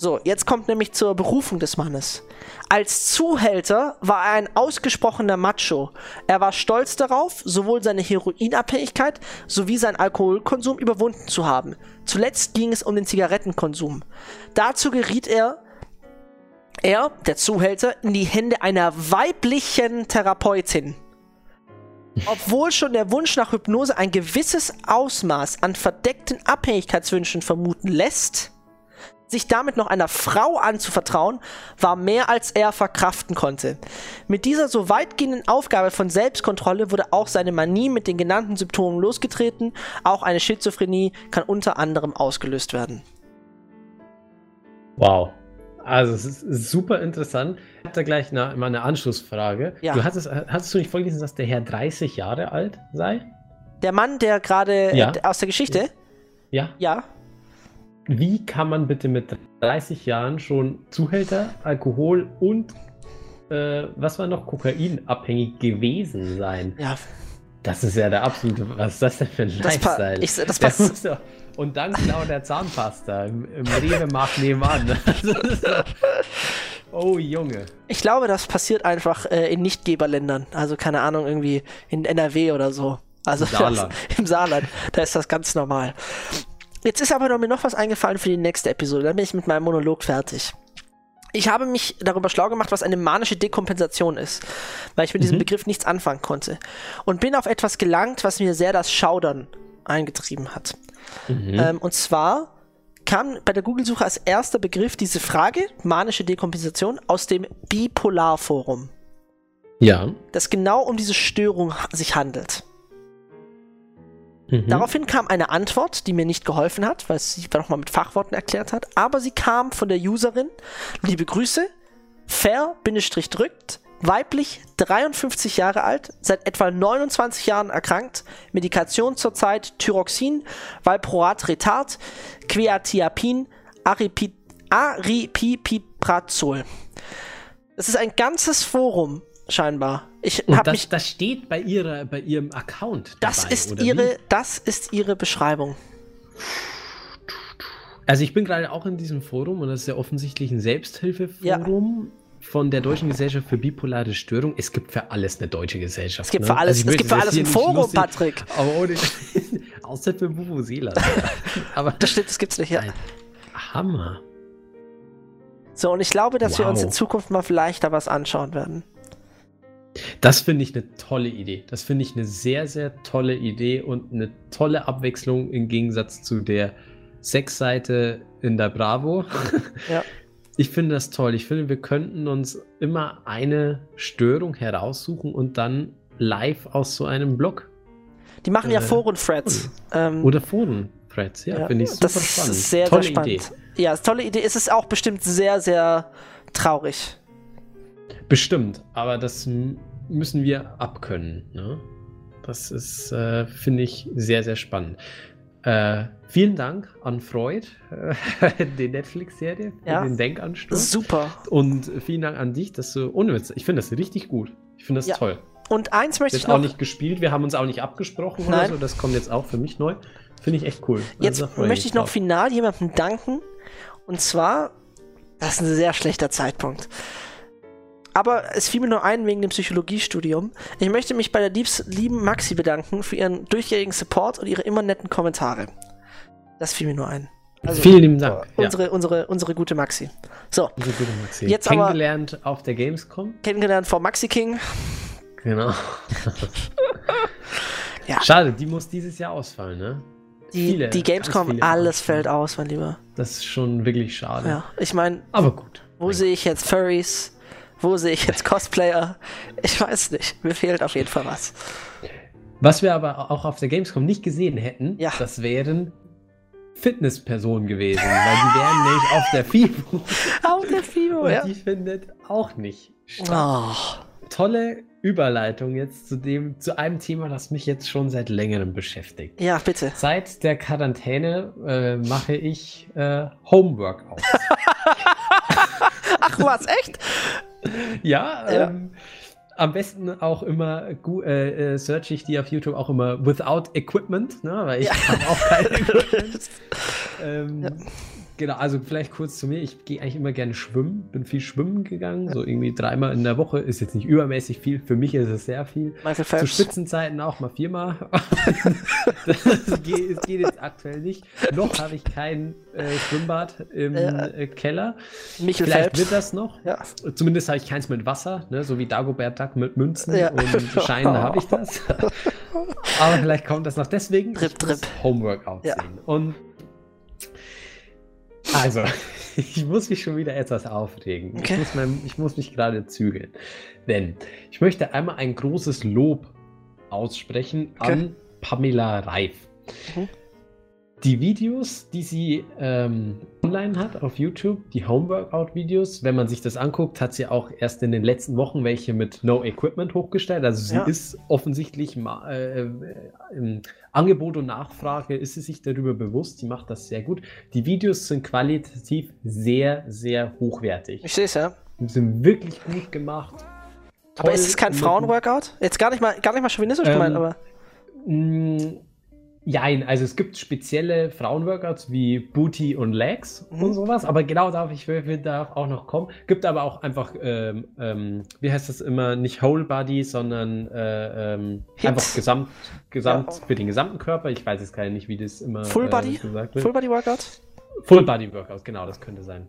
So, jetzt kommt nämlich zur Berufung des Mannes. Als Zuhälter war er ein ausgesprochener Macho. Er war stolz darauf, sowohl seine Heroinabhängigkeit sowie seinen Alkoholkonsum überwunden zu haben. Zuletzt ging es um den Zigarettenkonsum. Dazu geriet er, er, der Zuhälter, in die Hände einer weiblichen Therapeutin. Obwohl schon der Wunsch nach Hypnose ein gewisses Ausmaß an verdeckten Abhängigkeitswünschen vermuten lässt, sich damit noch einer Frau anzuvertrauen, war mehr als er verkraften konnte. Mit dieser so weitgehenden Aufgabe von Selbstkontrolle wurde auch seine Manie mit den genannten Symptomen losgetreten. Auch eine Schizophrenie kann unter anderem ausgelöst werden. Wow. Also es ist super interessant. Ich habe da gleich eine, mal eine Anschlussfrage. Ja. Du hattest, hattest du nicht vorgelesen, dass der Herr 30 Jahre alt sei? Der Mann, der gerade ja. äh, aus der Geschichte? Ja. Ja. Wie kann man bitte mit 30 Jahren schon Zuhälter, Alkohol und äh, was war noch, Kokain abhängig gewesen sein? Ja. Das ist ja der absolute. Was ist das denn für ein Lifestyle? ich- das passt- doch- Und dann klaut der Zahnpasta im, im Rewe-Markt nebenan. Oh, Junge. Ich glaube, das passiert einfach äh, in Nichtgeberländern. Also keine Ahnung, irgendwie in NRW oder so. Also Saarland. Das, im Saarland. Da ist das ganz normal. Jetzt ist aber noch, mir noch was eingefallen für die nächste Episode. Dann bin ich mit meinem Monolog fertig. Ich habe mich darüber schlau gemacht, was eine manische Dekompensation ist, weil ich mit diesem Begriff nichts anfangen konnte. Und bin auf etwas gelangt, was mir sehr das Schaudern eingetrieben hat. Ähm, und zwar kam bei der Google-Suche als erster Begriff diese Frage, manische Dekompensation, aus dem Bipolar-Forum, Ja. das genau um diese Störung sich handelt. Mhm. Daraufhin kam eine Antwort, die mir nicht geholfen hat, weil sie nochmal mit Fachworten erklärt hat, aber sie kam von der Userin, liebe Grüße, fair-drückt, weiblich, 53 Jahre alt, seit etwa 29 Jahren erkrankt, Medikation zurzeit Thyroxin, Valproat Retard, Quetiapin, Aripi- Aripiprazol. Es ist ein ganzes Forum, scheinbar. Ich Und habe das, mich das steht bei, ihrer, bei ihrem Account. das dabei, ist oder ihre, wie? das ist ihre Beschreibung. Also ich bin gerade auch in diesem Forum und das ist ja offensichtlich ein Selbsthilfeforum von der Deutschen Gesellschaft für bipolare Störung. Es gibt für alles eine deutsche Gesellschaft. Es gibt ne? für alles, Also es gibt für das alles ein Forum, lustig- Patrick. Aber ohne, außer für Vuvuzela. Aber Das stimmt, das gibt's nicht, ja. Hammer. So, und ich glaube, dass wir uns Wow. in Zukunft mal vielleicht da was anschauen werden. Das finde ich eine tolle Idee. Das finde ich eine sehr, sehr tolle Idee und eine tolle Abwechslung im Gegensatz zu der Sexseite in der Bravo. Ja. Ich finde das toll. Ich finde, wir könnten uns immer eine Störung heraussuchen und dann live aus so einem Blog Die machen ja Äh, Foren-Threads. Ähm, oder Foren-Threads. Ja, ja, finde ich super das spannend. ist sehr, tolle sehr spannend. Idee. Ja, ist tolle Idee. Es ist auch bestimmt sehr, sehr traurig. Bestimmt, aber das müssen wir abkönnen. Ne? Das ist, äh, finde ich, sehr, sehr spannend. Äh, vielen Dank an Freud, äh, die Netflix-Serie, Ja. den Denkanstoß. Super. Und vielen Dank an dich, dass du, ohne Witz, ich finde das richtig gut. Ich finde das Ja. toll. Und eins möchte Jetzt ich noch. auch nicht gespielt, wir haben uns auch nicht abgesprochen oder Nein. so, das kommt jetzt auch für mich neu. Finde ich echt cool. Jetzt Also da freue möchte ich noch drauf. final jemandem danken. Und zwar, das ist ein sehr schlechter Zeitpunkt. Aber es fiel mir nur ein wegen dem Psychologiestudium. Ich möchte mich bei der liebs, lieben Maxi bedanken für ihren durchjährigen Support und ihre immer netten Kommentare. Das fiel mir nur ein. Also, Vielen lieben Dank. Ja. Unsere, unsere, unsere gute Maxi. So, Unsere gute Maxi. Jetzt aber- Kennengelernt auf der Gamescom. kennengelernt vor Maxi King. Genau. Ja. Schade, die muss dieses Jahr ausfallen, ne? Die, Viele, die Gamescom, alles fällt aus, mein Lieber. Das ist schon wirklich schade. Ja, ich meine, Aber gut. wo sehe ich jetzt Furries? Wo sehe ich jetzt Cosplayer? Ich weiß nicht. Mir fehlt auf jeden Fall was. Was wir aber auch auf der Gamescom nicht gesehen hätten, Ja. das wären Fitnesspersonen gewesen, weil die wären nämlich auf der FIBO Auf der FIBO, und ja. die findet auch nicht statt. Oh, Tolle Überleitung jetzt zu dem, zu einem Thema, das mich jetzt schon seit längerem beschäftigt. ja, bitte. Seit der Quarantäne äh, mache ich äh, Homeworkouts. Ach was, echt? Ja, Ja. Ähm, am besten auch immer äh, äh, search ich die auf YouTube auch immer without equipment, ne? weil ich Ja. habe auch kein Equipment. ähm, Ja. Genau, also vielleicht kurz zu mir. Ich gehe eigentlich immer gerne schwimmen, bin viel schwimmen gegangen, so irgendwie dreimal in der Woche. Ist jetzt nicht übermäßig viel, für mich ist es sehr viel. Michael Zu Phelps. Spitzenzeiten auch mal viermal. das geht, es geht jetzt aktuell nicht. Noch habe ich kein äh, Schwimmbad im äh, Keller. Michael Vielleicht Phelps. wird das noch. Ja. Zumindest habe ich keins mit Wasser, ne? so wie Dagobert Duck mit Münzen Ja. und Scheinen habe ich das. Aber vielleicht kommt das noch. Deswegen ich muss drip. Homeworkout Ja. sehen. Und also, ich muss mich schon wieder etwas aufregen. Okay. Ich, muss mein, ich muss mich gerade zügeln. Denn ich möchte einmal ein großes Lob aussprechen Okay. an Pamela Reif. Mhm. Die Videos, die sie ähm, online hat auf YouTube, die Homeworkout-Videos, wenn man sich das anguckt, hat sie auch erst in den letzten Wochen welche mit No Equipment hochgestellt. Also sie Ja. ist offensichtlich äh, äh, Angebot und Nachfrage ist sie sich darüber bewusst. Sie macht das sehr gut. Die Videos sind qualitativ sehr, sehr hochwertig. Ich sehe es, ja. Die sind wirklich gut gemacht. Aber ist es kein Frauenworkout? Jetzt gar nicht mal, gar nicht mal chauvinistisch Ähm, gemeint, aber. Jein, also es gibt spezielle Frauenworkouts wie Booty und Legs mhm. und sowas, aber genau darauf ich will, will da auch noch kommen. Gibt aber auch einfach, ähm, ähm, wie heißt das immer, nicht Whole Body, sondern äh, ähm, einfach gesamt, gesamt ja. für den gesamten Körper. Ich weiß jetzt gar nicht, wie das immer Full äh, Body? gesagt wird. Full Body Workout? Full Body Workout, genau, das könnte sein.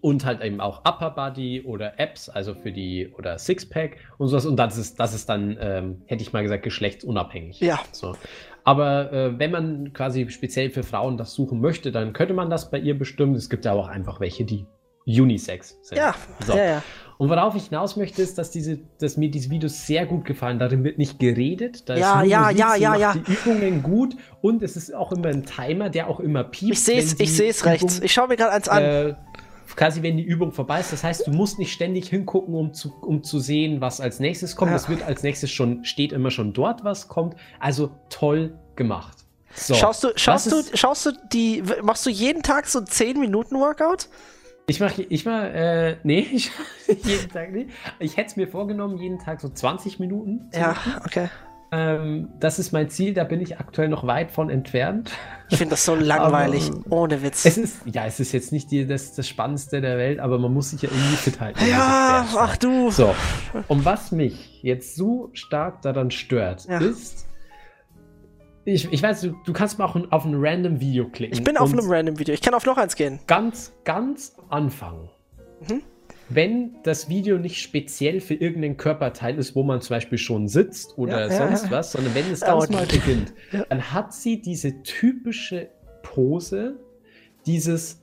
Und halt eben auch Upper Body oder Apps, also für die, oder Sixpack und sowas. Und das ist, das ist dann, ähm, hätte ich mal gesagt, geschlechtsunabhängig. Ja. So. Aber äh, wenn man quasi speziell für Frauen das suchen möchte, dann könnte man das bei ihr bestimmen. Es gibt ja auch einfach welche, die Unisex sind. Ja, so. ja, ja. Und worauf ich hinaus möchte, ist, dass, diese, dass mir diese Videos sehr gut gefallen. Darin wird nicht geredet. Da ja, ja, Musik, ja, ja, ja. Die Übungen gut und es ist auch immer ein Timer, der auch immer piept. Ich sehe es, ich sehe es rechts. Ich schaue mir gerade eins an. Äh, quasi, wenn die Übung vorbei ist. Das heißt, du musst nicht ständig hingucken, um zu, um zu sehen, was als nächstes kommt. Es wird als nächstes schon, steht immer schon dort, was kommt. Also toll gemacht. So, schaust du, schaust du, schaust du die, machst du jeden Tag so 10 Minuten Workout? Ich mache, ich mach, äh, nee, ich jeden Tag nicht. Ich hätte es mir vorgenommen, jeden Tag so 20 Minuten. Ja, okay. Ähm, das ist mein Ziel, da bin ich aktuell noch weit von entfernt. Ich finde das so langweilig, aber, ohne Witz. Es ist, ja, es ist jetzt nicht die, das, das Spannendste der Welt, aber man muss sich ja irgendwie fit halten. Ja, ach du. So, und was mich jetzt so stark daran stört, ja. ist, ich, ich weiß, du, du kannst mal auch auf ein random Video klicken. Ich bin auf einem random Video. Ich kann auf noch eins gehen. Ganz, ganz Anfang. Mhm. Wenn das Video nicht speziell für irgendeinen Körperteil ist, wo man zum Beispiel schon sitzt oder ja, sonst ja. was, sondern wenn es ganz neu beginnt, dann hat sie diese typische Pose, dieses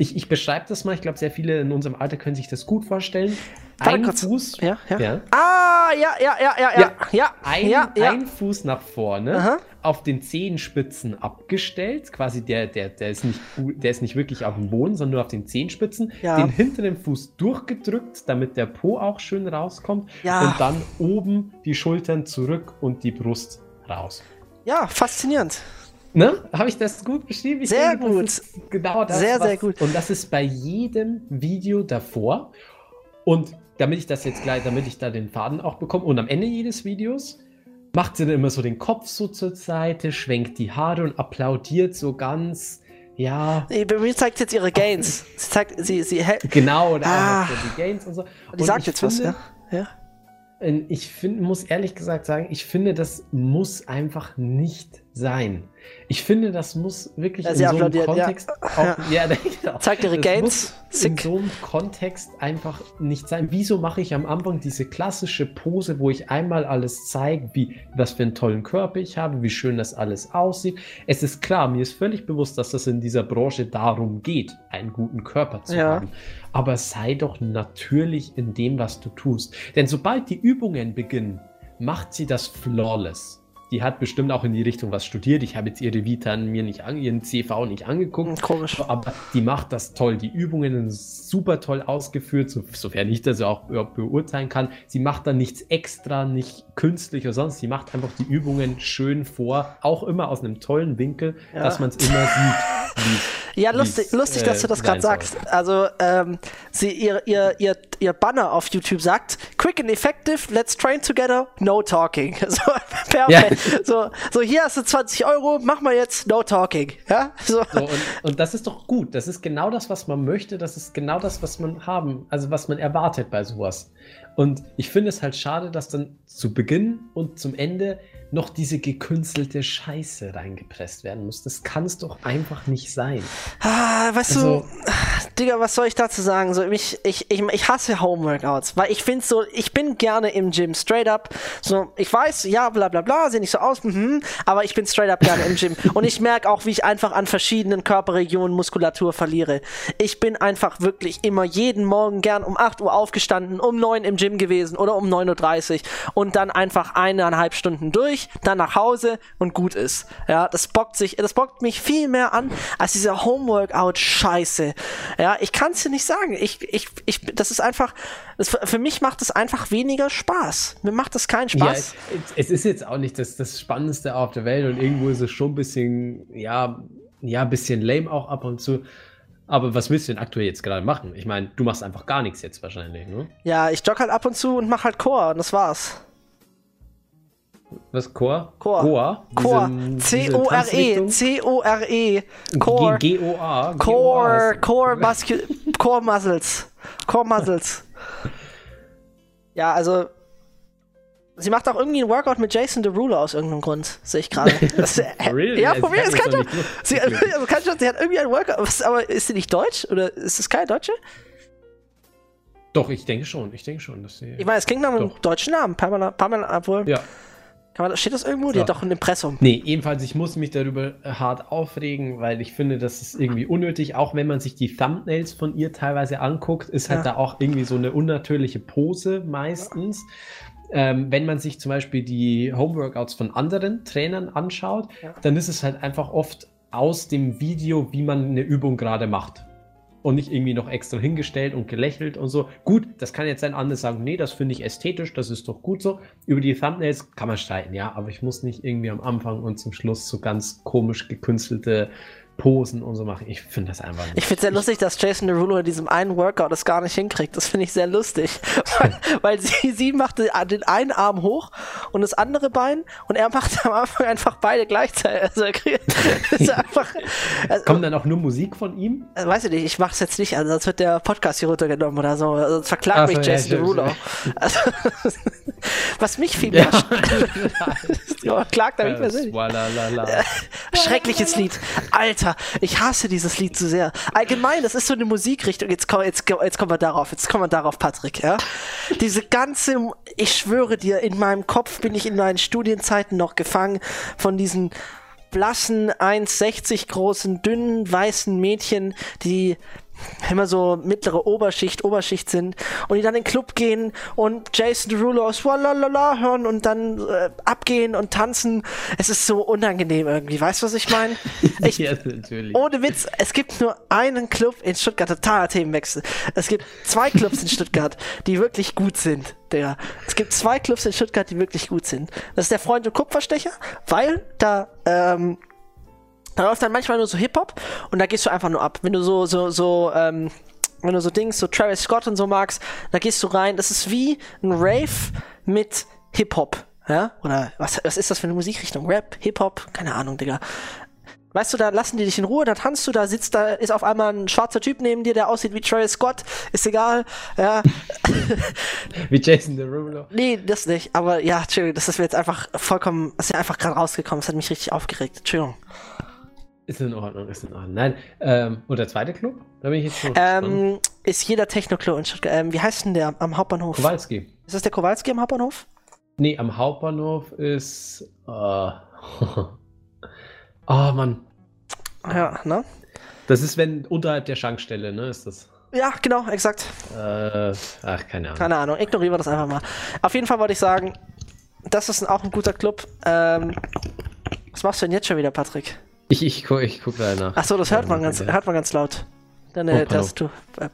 ich, ich beschreibe das mal, ich glaube, sehr viele in unserem Alter können sich das gut vorstellen. Ein kurz. Fuß. Ja, ja. ja. Ah, ja, ja, ja, ja, ja. ja. Ein, ja, ja. ein Fuß nach vorne, Aha. auf den Zehenspitzen abgestellt. Quasi der, der, der, ist nicht, der ist nicht wirklich auf dem Boden, sondern nur auf den Zehenspitzen. Ja. Den hinteren Fuß durchgedrückt, damit der Po auch schön rauskommt. Ja. Und dann oben die Schultern zurück und die Brust raus. Ja, faszinierend. Ne? Habe ich das gut beschrieben? Ich sehr denke, gut. Genau das. Sehr, was, sehr gut. Und das ist bei jedem Video davor. Und damit ich das jetzt gleich, damit ich da den Faden auch bekomme. Und am Ende jedes Videos macht sie dann immer so den Kopf so zur Seite, schwenkt die Haare und applaudiert so ganz. Ja. Nee, bei mir zeigt jetzt ihre Gains. Sie zeigt, sie, sie hält. Genau, oder ah. so die Gains und so. Die und sagt jetzt finde, was, ja? Ja. Ich find, muss ehrlich gesagt sagen, ich finde, das muss einfach nicht sein. Ich finde, das muss wirklich ja, in so einem Kontext ja. auch, ja, genau. Zeigt ihre Games. in so einem Kontext einfach nicht sein. Wieso mache ich am Anfang diese klassische Pose, wo ich einmal alles zeige, wie was für einen tollen Körper ich habe, wie schön das alles aussieht? Es ist klar, mir ist völlig bewusst, dass das in dieser Branche darum geht, einen guten Körper zu ja. haben. Aber sei doch natürlich in dem, was du tust. Denn sobald die Übungen beginnen, macht sie das flawless die hat bestimmt auch in die Richtung was studiert. Ich habe jetzt ihre Vita mir nicht an, ihren CV nicht angeguckt. Hm, komisch. Aber die macht das toll. Die Übungen sind super toll ausgeführt, so, sofern ich das auch beurteilen kann. Sie macht da nichts extra, nicht künstlich oder sonst. Sie macht einfach die Übungen schön vor, auch immer aus einem tollen Winkel, ja. dass man es immer sieht. Ja, lustig, lustig, dass du das gerade sagst. Also, ähm, sie, ihr, ihr, ihr, ihr Banner auf YouTube sagt, quick and effective, let's train together, no talking. So, perfekt. Ja. So, so, hier hast du 20 Euro, mach mal jetzt no talking. Ja? So. so und, und das ist doch gut. Das ist genau das, was man möchte. Das ist genau das, was man haben, also was man erwartet bei sowas. Und ich finde es halt schade, dass dann zu Beginn und zum Ende noch diese gekünstelte Scheiße reingepresst werden muss. Das kann es doch einfach nicht sein. Ah, weißt also, du, Digga, was soll ich dazu sagen? So, ich, ich, ich, ich hasse Homeworkouts, weil ich finde so, ich bin gerne im Gym, straight up. So, ich weiß, ja, bla bla bla, sehe nicht so aus, mhm, aber ich bin straight up gerne im Gym. Und ich merke auch, wie ich einfach an verschiedenen Körperregionen Muskulatur verliere. Ich bin einfach wirklich immer jeden Morgen gern um 8 Uhr aufgestanden, um 9 im Gym gewesen oder um 9.30 Uhr und dann einfach eineinhalb Stunden durch durch, dann nach Hause und gut ist. Ja, das bockt sich, das bockt mich viel mehr an als diese Homeworkout-Scheiße. Ja, ich kann es dir nicht sagen. Ich, ich, ich, das ist einfach, das, für mich macht es einfach weniger Spaß. Mir macht das keinen Spaß. Ja, es, es, ist jetzt auch nicht das, das Spannendste auf der Welt und irgendwo ist es schon ein bisschen, ja, ja, ein bisschen lame auch ab und zu. Aber was willst du denn aktuell jetzt gerade machen? Ich meine, du machst einfach gar nichts jetzt wahrscheinlich, ne? Ja, ich jogge halt ab und zu und mach halt Chor und das war's. Was, Core? Core. Goa? Core. C-O-R-E. C-O-R-E. Core. G-O-A. Core. Core Muscle. Core Muscles. Core Muscles. Ja, also. Sie macht auch irgendwie einen Workout mit Jason Derulo aus irgendeinem Grund, sehe ich gerade. Das- äh, real? Ja, Das von mir, kann das schon. Sie, also kann schon, sie hat irgendwie einen Workout, was- aber ist sie nicht deutsch? Oder ist es keine Deutsche? Doch, ich denke schon. Ich denke schon, dass sie. Ich meine, es klingt nach einem Doch. deutschen Namen. Pamela, Pamela, obwohl, ja. Man, steht das irgendwo? Die Ja. hat doch ein Impressum. Nee, ebenfalls, ich muss mich darüber äh, hart aufregen, weil ich finde, das ist irgendwie unnötig. Auch wenn man sich die Thumbnails von ihr teilweise anguckt, ist halt Ja. da auch irgendwie so eine unnatürliche Pose meistens. Ähm, wenn man sich zum Beispiel die Homeworkouts von anderen Trainern anschaut, Ja. dann ist es halt einfach oft aus dem Video, wie man eine Übung gerade macht. Und nicht irgendwie noch extra hingestellt und gelächelt und so. Gut, das kann jetzt ein anderes sagen, nee, das finde ich ästhetisch, das ist doch gut so. Über die Thumbnails kann man streiten, ja, aber ich muss nicht irgendwie am Anfang und zum Schluss so ganz komisch gekünstelte Posen und so machen. Ich finde das einfach. Ich finde es sehr lustig, dass Jason Derulo in diesem einen Workout das gar nicht hinkriegt. Das finde ich sehr lustig. Weil, weil sie, sie macht den einen Arm hoch und das andere Bein und er macht am Anfang einfach beide gleichzeitig. Also er kriegt, ist einfach, also, Kommt dann auch nur Musik von ihm? also, weiß ich nicht, ich mache es jetzt nicht, also sonst wird der Podcast hier runtergenommen oder so. Also, sonst verklagt Ach mich so, ja, Jason Derulo. Also, was mich viel mehr ja. klagt er mich persönlich. Walalala. Schreckliches Lied. Alter, ich hasse dieses Lied so sehr. Allgemein, das ist so eine Musikrichtung. Jetzt, komm, jetzt, jetzt kommen wir darauf. Jetzt kommen wir darauf, Patrick. Ja? Diese ganze, ich schwöre dir, in meinem Kopf bin ich in meinen Studienzeiten noch gefangen von diesen blassen, 1,60 großen, dünnen, weißen Mädchen, die immer so mittlere Oberschicht, Oberschicht sind und die dann in den Club gehen und Jason Derulo aus Walalala hören und dann äh, abgehen und tanzen. Es ist so unangenehm irgendwie. Weißt du, was ich meine? Ja, natürlich. ohne Witz, es gibt nur einen Club in Stuttgart, totaler Themenwechsel. Es gibt zwei Clubs in Stuttgart, die wirklich gut sind, Digga. Es gibt zwei Clubs in Stuttgart, die wirklich gut sind. Das ist der Freund und Kupferstecher, weil da, ähm, da läuft dann manchmal nur so Hip-Hop und da gehst du einfach nur ab. Wenn du so, so, so, ähm, wenn du so Dings, so Travis Scott und so magst, da gehst du rein. Das ist wie ein Rave mit Hip-Hop. Ja? Oder was, was ist das für eine Musikrichtung? Rap, Hip-Hop? Keine Ahnung, Digga. Weißt du, da lassen die dich in Ruhe, da tanzt du, da sitzt da, ist auf einmal ein schwarzer Typ neben dir, der aussieht wie Travis Scott, ist egal, ja. Wie Jason Derulo. Nee, das nicht, aber ja, Entschuldigung, das ist mir jetzt einfach vollkommen, das ist ja einfach gerade rausgekommen, das hat mich richtig aufgeregt, Entschuldigung. Ist in Ordnung, ist in Ordnung. Nein, ähm, und der zweite Club? Da bin ich jetzt schon. Ähm, ist jeder Techno-Club in Stuttgart, ähm, wie heißt denn der am Hauptbahnhof? Kowalski. Ist das der Kowalski am Hauptbahnhof? Nee, am Hauptbahnhof ist. Äh, oh, Mann. Ja, ne? Das ist, wenn unterhalb der Schankstelle, ne? Ist das. Ja, genau, exakt. Äh, ach, keine Ahnung. Keine Ahnung, ignorieren wir das einfach mal. Auf jeden Fall wollte ich sagen, das ist auch ein guter Club. Ähm, was machst du denn jetzt schon wieder, Patrick? Ich, ich, gu, ich guck da nach. Ach so, das hört man ganz, hört man ganz laut. Deine Oh, pardon. Tastatur. Äh.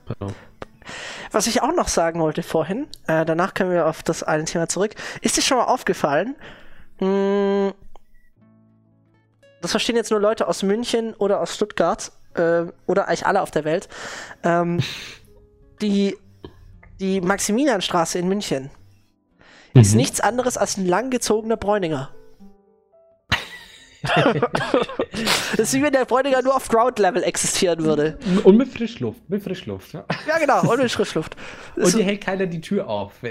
Was ich auch noch sagen wollte vorhin, äh, danach können wir auf das eine Thema zurück. Ist dir schon mal aufgefallen, mh, das verstehen jetzt nur Leute aus München oder aus Stuttgart äh, oder eigentlich alle auf der Welt, ähm, die, die Maximilianstraße in München ist Mhm. nichts anderes als ein langgezogener Bräuninger. das ist wie wenn der Bräuninger nur auf Ground-Level existieren würde. Und mit Frischluft. Mit Frischluft. Ja. Ja, genau, und mit Frischluft. Und dir hält keiner die Tür auf.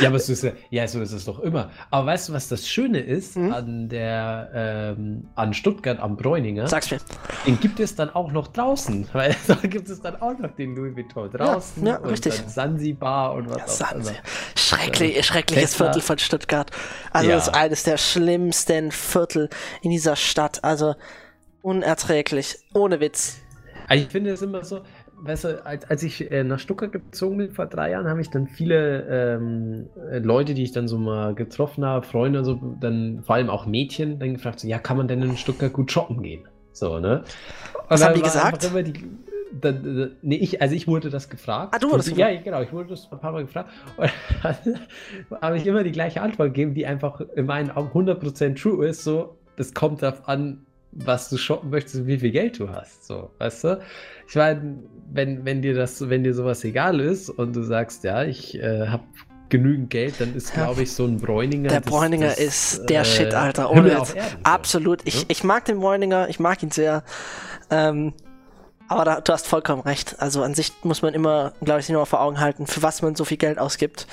Ja, aber so ist, ja, ja, so ist es doch immer. Aber weißt du, was das Schöne ist Mhm. an der ähm, an Stuttgart am Bräuninger? Sag's mir. Den gibt es dann auch noch draußen, weil da gibt es dann auch noch den Louis Vuitton draußen ja, und richtig. dann Sansibar und was auch Sansibar. immer. Schrecklich, schreckliches Tesla. Viertel von Stuttgart. Also Ja. das ist eines der schlimmsten Viertel in dieser Stadt. Also unerträglich. Ohne Witz. Also ich finde es immer so, weißt du, als, als ich äh, nach Stuttgart gezogen bin vor drei Jahren, habe ich dann viele ähm, äh, Leute, die ich dann so mal getroffen habe, Freunde und so, dann vor allem auch Mädchen, dann gefragt, so, ja, kann man denn in Stuttgart gut shoppen gehen? So, ne? Was haben die gesagt? die, dann, nee, ich, also ich wurde das gefragt. Ah, du wurdest Ja, genau, ich wurde das ein paar Mal gefragt. Und dann habe ich immer die gleiche Antwort gegeben, die einfach in meinen Augen 100% true ist, so, das kommt darauf an, was du shoppen möchtest und wie viel Geld du hast, so, weißt du? Ich meine, wenn, wenn dir das, wenn dir sowas egal ist und du sagst, ja, ich äh, habe genügend Geld, dann ist, glaube ich, so ein Bräuninger. Der das- Bräuninger das, ist der äh, Shit, Alter. Ohne. Erden, so. Absolut. Ich, Ja? ich mag den Bräuninger, ich mag ihn sehr. Ähm, aber da, du hast vollkommen recht. Also an sich muss man immer, glaube ich, sich nur vor Augen halten, für was man so viel Geld ausgibt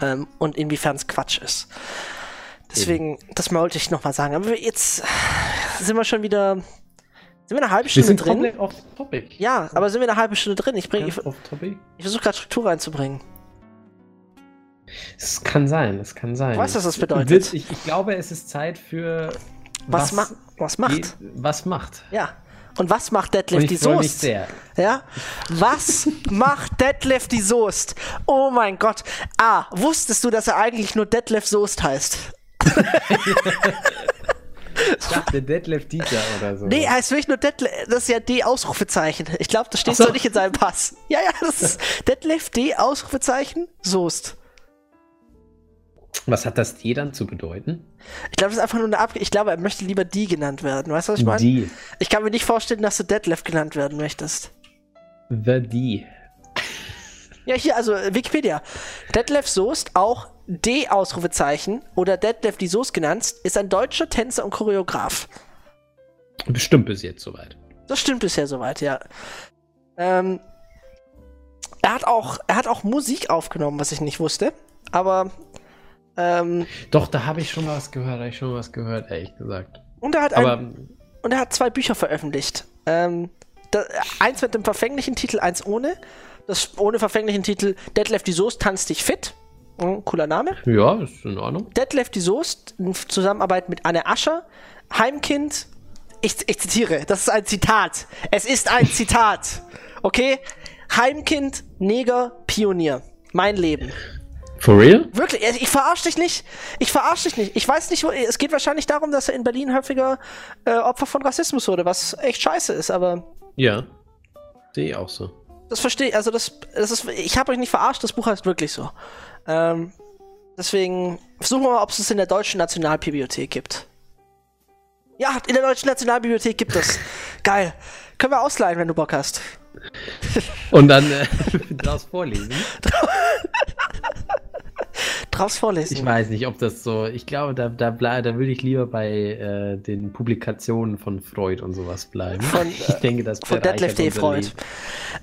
ähm, und inwiefern es Quatsch ist. Deswegen, das wollte ich nochmal sagen. Aber jetzt sind wir schon wieder. Sind wir eine halbe Wir Stunde sind drin? komplett off topic. Ja, aber sind wir eine halbe Stunde drin? Ich, bring- ich, ich versuche gerade Struktur reinzubringen. Es kann sein, es kann sein. Du weißt, was das bedeutet. Ich, ich glaube, es ist Zeit für Was, ma was macht? Was macht? Ja. Und was macht Deadlift die Soest? sehr. Ja? Was macht Deadlift die Soest? Oh mein Gott. Ah, wusstest du, dass er eigentlich nur Deadlift Soest heißt? Ich dachte Deadlift Dieter oder so. Nee, heißt wirklich nur Deadlift. Das ist ja D Ausrufezeichen. Ich glaube, das steht so. so nicht in seinem Pass. Ja, ja, das ist Deadlift D Ausrufezeichen Soest. Was hat das D dann zu bedeuten? Ich glaube, das ist einfach nur eine Ab Ich glaube, er möchte lieber die genannt werden. Weißt du, was ich meine? Die. Ich kann mir nicht vorstellen, dass du Deadlift genannt werden möchtest. The D. Ja, hier, also Wikipedia. Detlef Soest, auch D-Ausrufezeichen oder Detlef die Soest genannt, ist ein deutscher Tänzer und Choreograf. Bestimmt bis jetzt soweit. Das stimmt bisher soweit, ja. Ähm, er, hat auch, er hat auch Musik aufgenommen, was ich nicht wusste. Aber, ähm, Doch, da habe ich schon was gehört, habe ich schon was gehört, ehrlich gesagt. und er hat, ein, Aber und er hat zwei Bücher veröffentlicht. Ähm, da, eins mit dem verfänglichen Titel, eins ohne. Das ohne verfänglichen Titel Detlef die Soest tanzt dich fit. Hm, cooler Name. ja, ist in Ordnung. Detlef die Soest in Zusammenarbeit mit Anne Ascher, Heimkind. Ich, ich zitiere, das ist ein Zitat. Es ist ein Zitat. Okay? Heimkind, Neger, Pionier. Mein Leben. For real? Wirklich, ich verarsche dich nicht. Ich verarsche dich nicht. Ich weiß nicht, wo. Es geht wahrscheinlich darum, dass er in Berlin häufiger äh, Opfer von Rassismus wurde, was echt scheiße ist, aber Ja. Sehe ich auch so. das verstehe ich. Also, das, das ist. Ich habe euch nicht verarscht, das Buch heißt wirklich so. Ähm, deswegen versuchen wir mal, ob es es in der Deutschen Nationalbibliothek gibt. Ja, in der Deutschen Nationalbibliothek gibt es. Geil. Können wir ausleihen, wenn du Bock hast. Und dann äh, daraus vorlesen. Draus vorlesen. Ich weiß nicht, ob das so. Ich glaube, da, da, da würde ich lieber bei äh, den Publikationen von Freud und sowas bleiben. Von, ich denke, das Von Detlef D. Freud.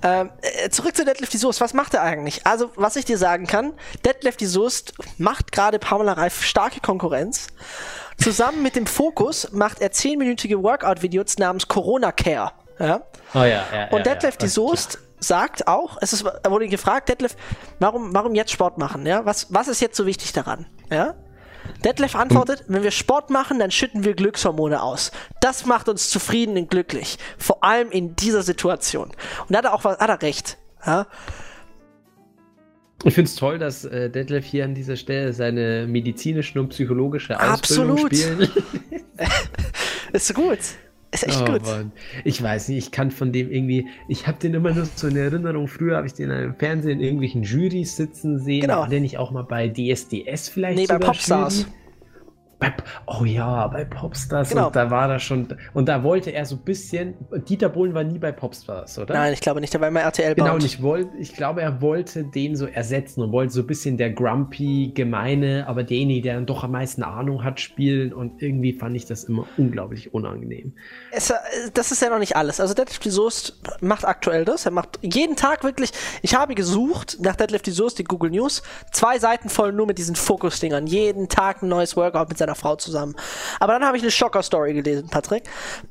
Ähm, äh, zurück zu Detlef die Soest. Was macht er eigentlich? Also, was ich dir sagen kann, Detlef die Soest macht gerade Pamela Reif starke Konkurrenz. Zusammen mit dem Fokus macht er 10-minütige Workout-Videos namens Corona Care. Ja? Oh ja, ja. Und ja, Detlef ja. die Soest sagt auch, es ist, er wurde gefragt, Detlef, warum, warum jetzt Sport machen? Ja? Was, was ist jetzt so wichtig daran? Ja? Detlef antwortet, wenn wir Sport machen, dann schütten wir Glückshormone aus. Das macht uns zufrieden und glücklich. Vor allem in dieser Situation. Und da hat er auch was, hat er recht. Ja? Ich finde es toll, dass äh, Detlef hier an dieser Stelle seine medizinische und psychologische Ausbildung Absolut. spielt. Ist gut. Ist echt Oh, gut. Mann. Ich weiß nicht, ich kann von dem irgendwie, ich habe den immer nur so in Erinnerung, früher habe ich den im Fernsehen in irgendwelchen Jurys sitzen sehen, Genau. war der nicht auch mal bei DSDS vielleicht Nee, bei Popstars. Jury? Bei, oh ja, bei Popstars Genau. und da war er schon, und da wollte er so ein bisschen, Dieter Bohlen war nie bei Popstars, oder? Nein, ich glaube nicht, der war immer RTL Genau, und ich wollte, ich glaube, er wollte den so ersetzen und wollte so ein bisschen der grumpy, gemeine, aber derjenige, der dann doch am meisten Ahnung hat, spielen und irgendwie fand ich das immer unglaublich unangenehm. Es, äh, das ist ja noch nicht alles. Also Detlef die Soest macht aktuell das. Er macht jeden Tag wirklich. Ich habe gesucht nach Detlef die Soest, die Google News. Zwei Seiten voll nur mit diesen Fokus-Dingern. Jeden Tag ein neues Workout mit seiner Frau zusammen. Aber dann habe ich eine Schocker-Story gelesen, Patrick.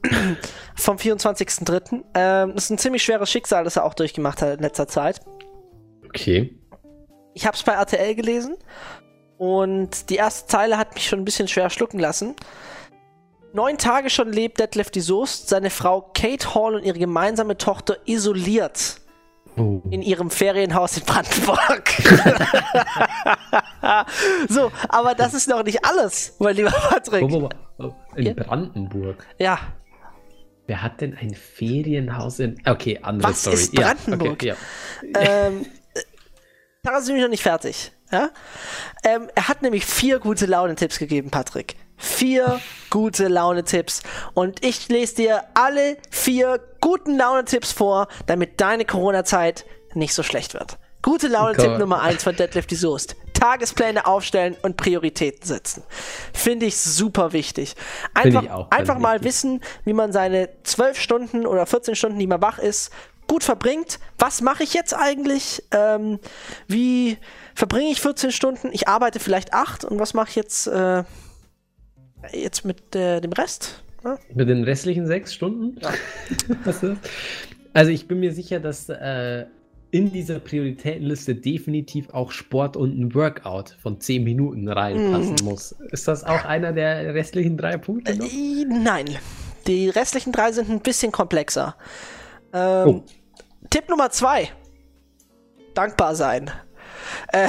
Vom 24.03. Ähm, das ist ein ziemlich schweres Schicksal, das er auch durchgemacht hat in letzter Zeit. Okay. Ich habe es bei RTL gelesen und die erste Zeile hat mich schon ein bisschen schwer schlucken lassen. Neun Tage schon lebt Detlef die Soest, seine Frau Kate Hall und ihre gemeinsame Tochter isoliert Oh. in ihrem Ferienhaus in Brandenburg. so, aber das ist noch nicht alles, mein lieber Patrick. Oh, oh, in Ja. Brandenburg. Ja, Wer hat denn ein Ferienhaus in. Okay, andere Was Story. ist Ja, Brandenburg? okay, ja. ähm, äh, da sind wir noch nicht fertig. Ja? Ähm, er hat nämlich vier gute Laune-Tipps gegeben, Patrick. Vier gute Laune-Tipps. Und ich lese dir alle vier guten Laune-Tipps vor, damit deine Corona-Zeit nicht so schlecht wird. Gute Laune-Tipp Gott. Nummer eins von Deadlift die Soest. Tagespläne aufstellen und Prioritäten setzen. Finde ich super wichtig. Einfach, einfach mal wichtig. wissen, wie man seine 12 Stunden oder 14 Stunden, die man wach ist, gut verbringt. Was mache ich jetzt eigentlich? Ähm, wie verbringe ich 14 Stunden? Ich arbeite vielleicht 8 und was mache ich jetzt, äh, jetzt mit äh, dem Rest? Ja? Mit den restlichen sechs Stunden? Ist? Also ich bin mir sicher, dass äh, in dieser Prioritätenliste definitiv auch Sport und ein Workout von 10 Minuten reinpassen muss. Ist das auch einer der restlichen drei Punkte? Äh, Nein. Die restlichen drei sind ein bisschen komplexer. Ähm, Oh. Tipp Nummer zwei. Dankbar sein. Äh,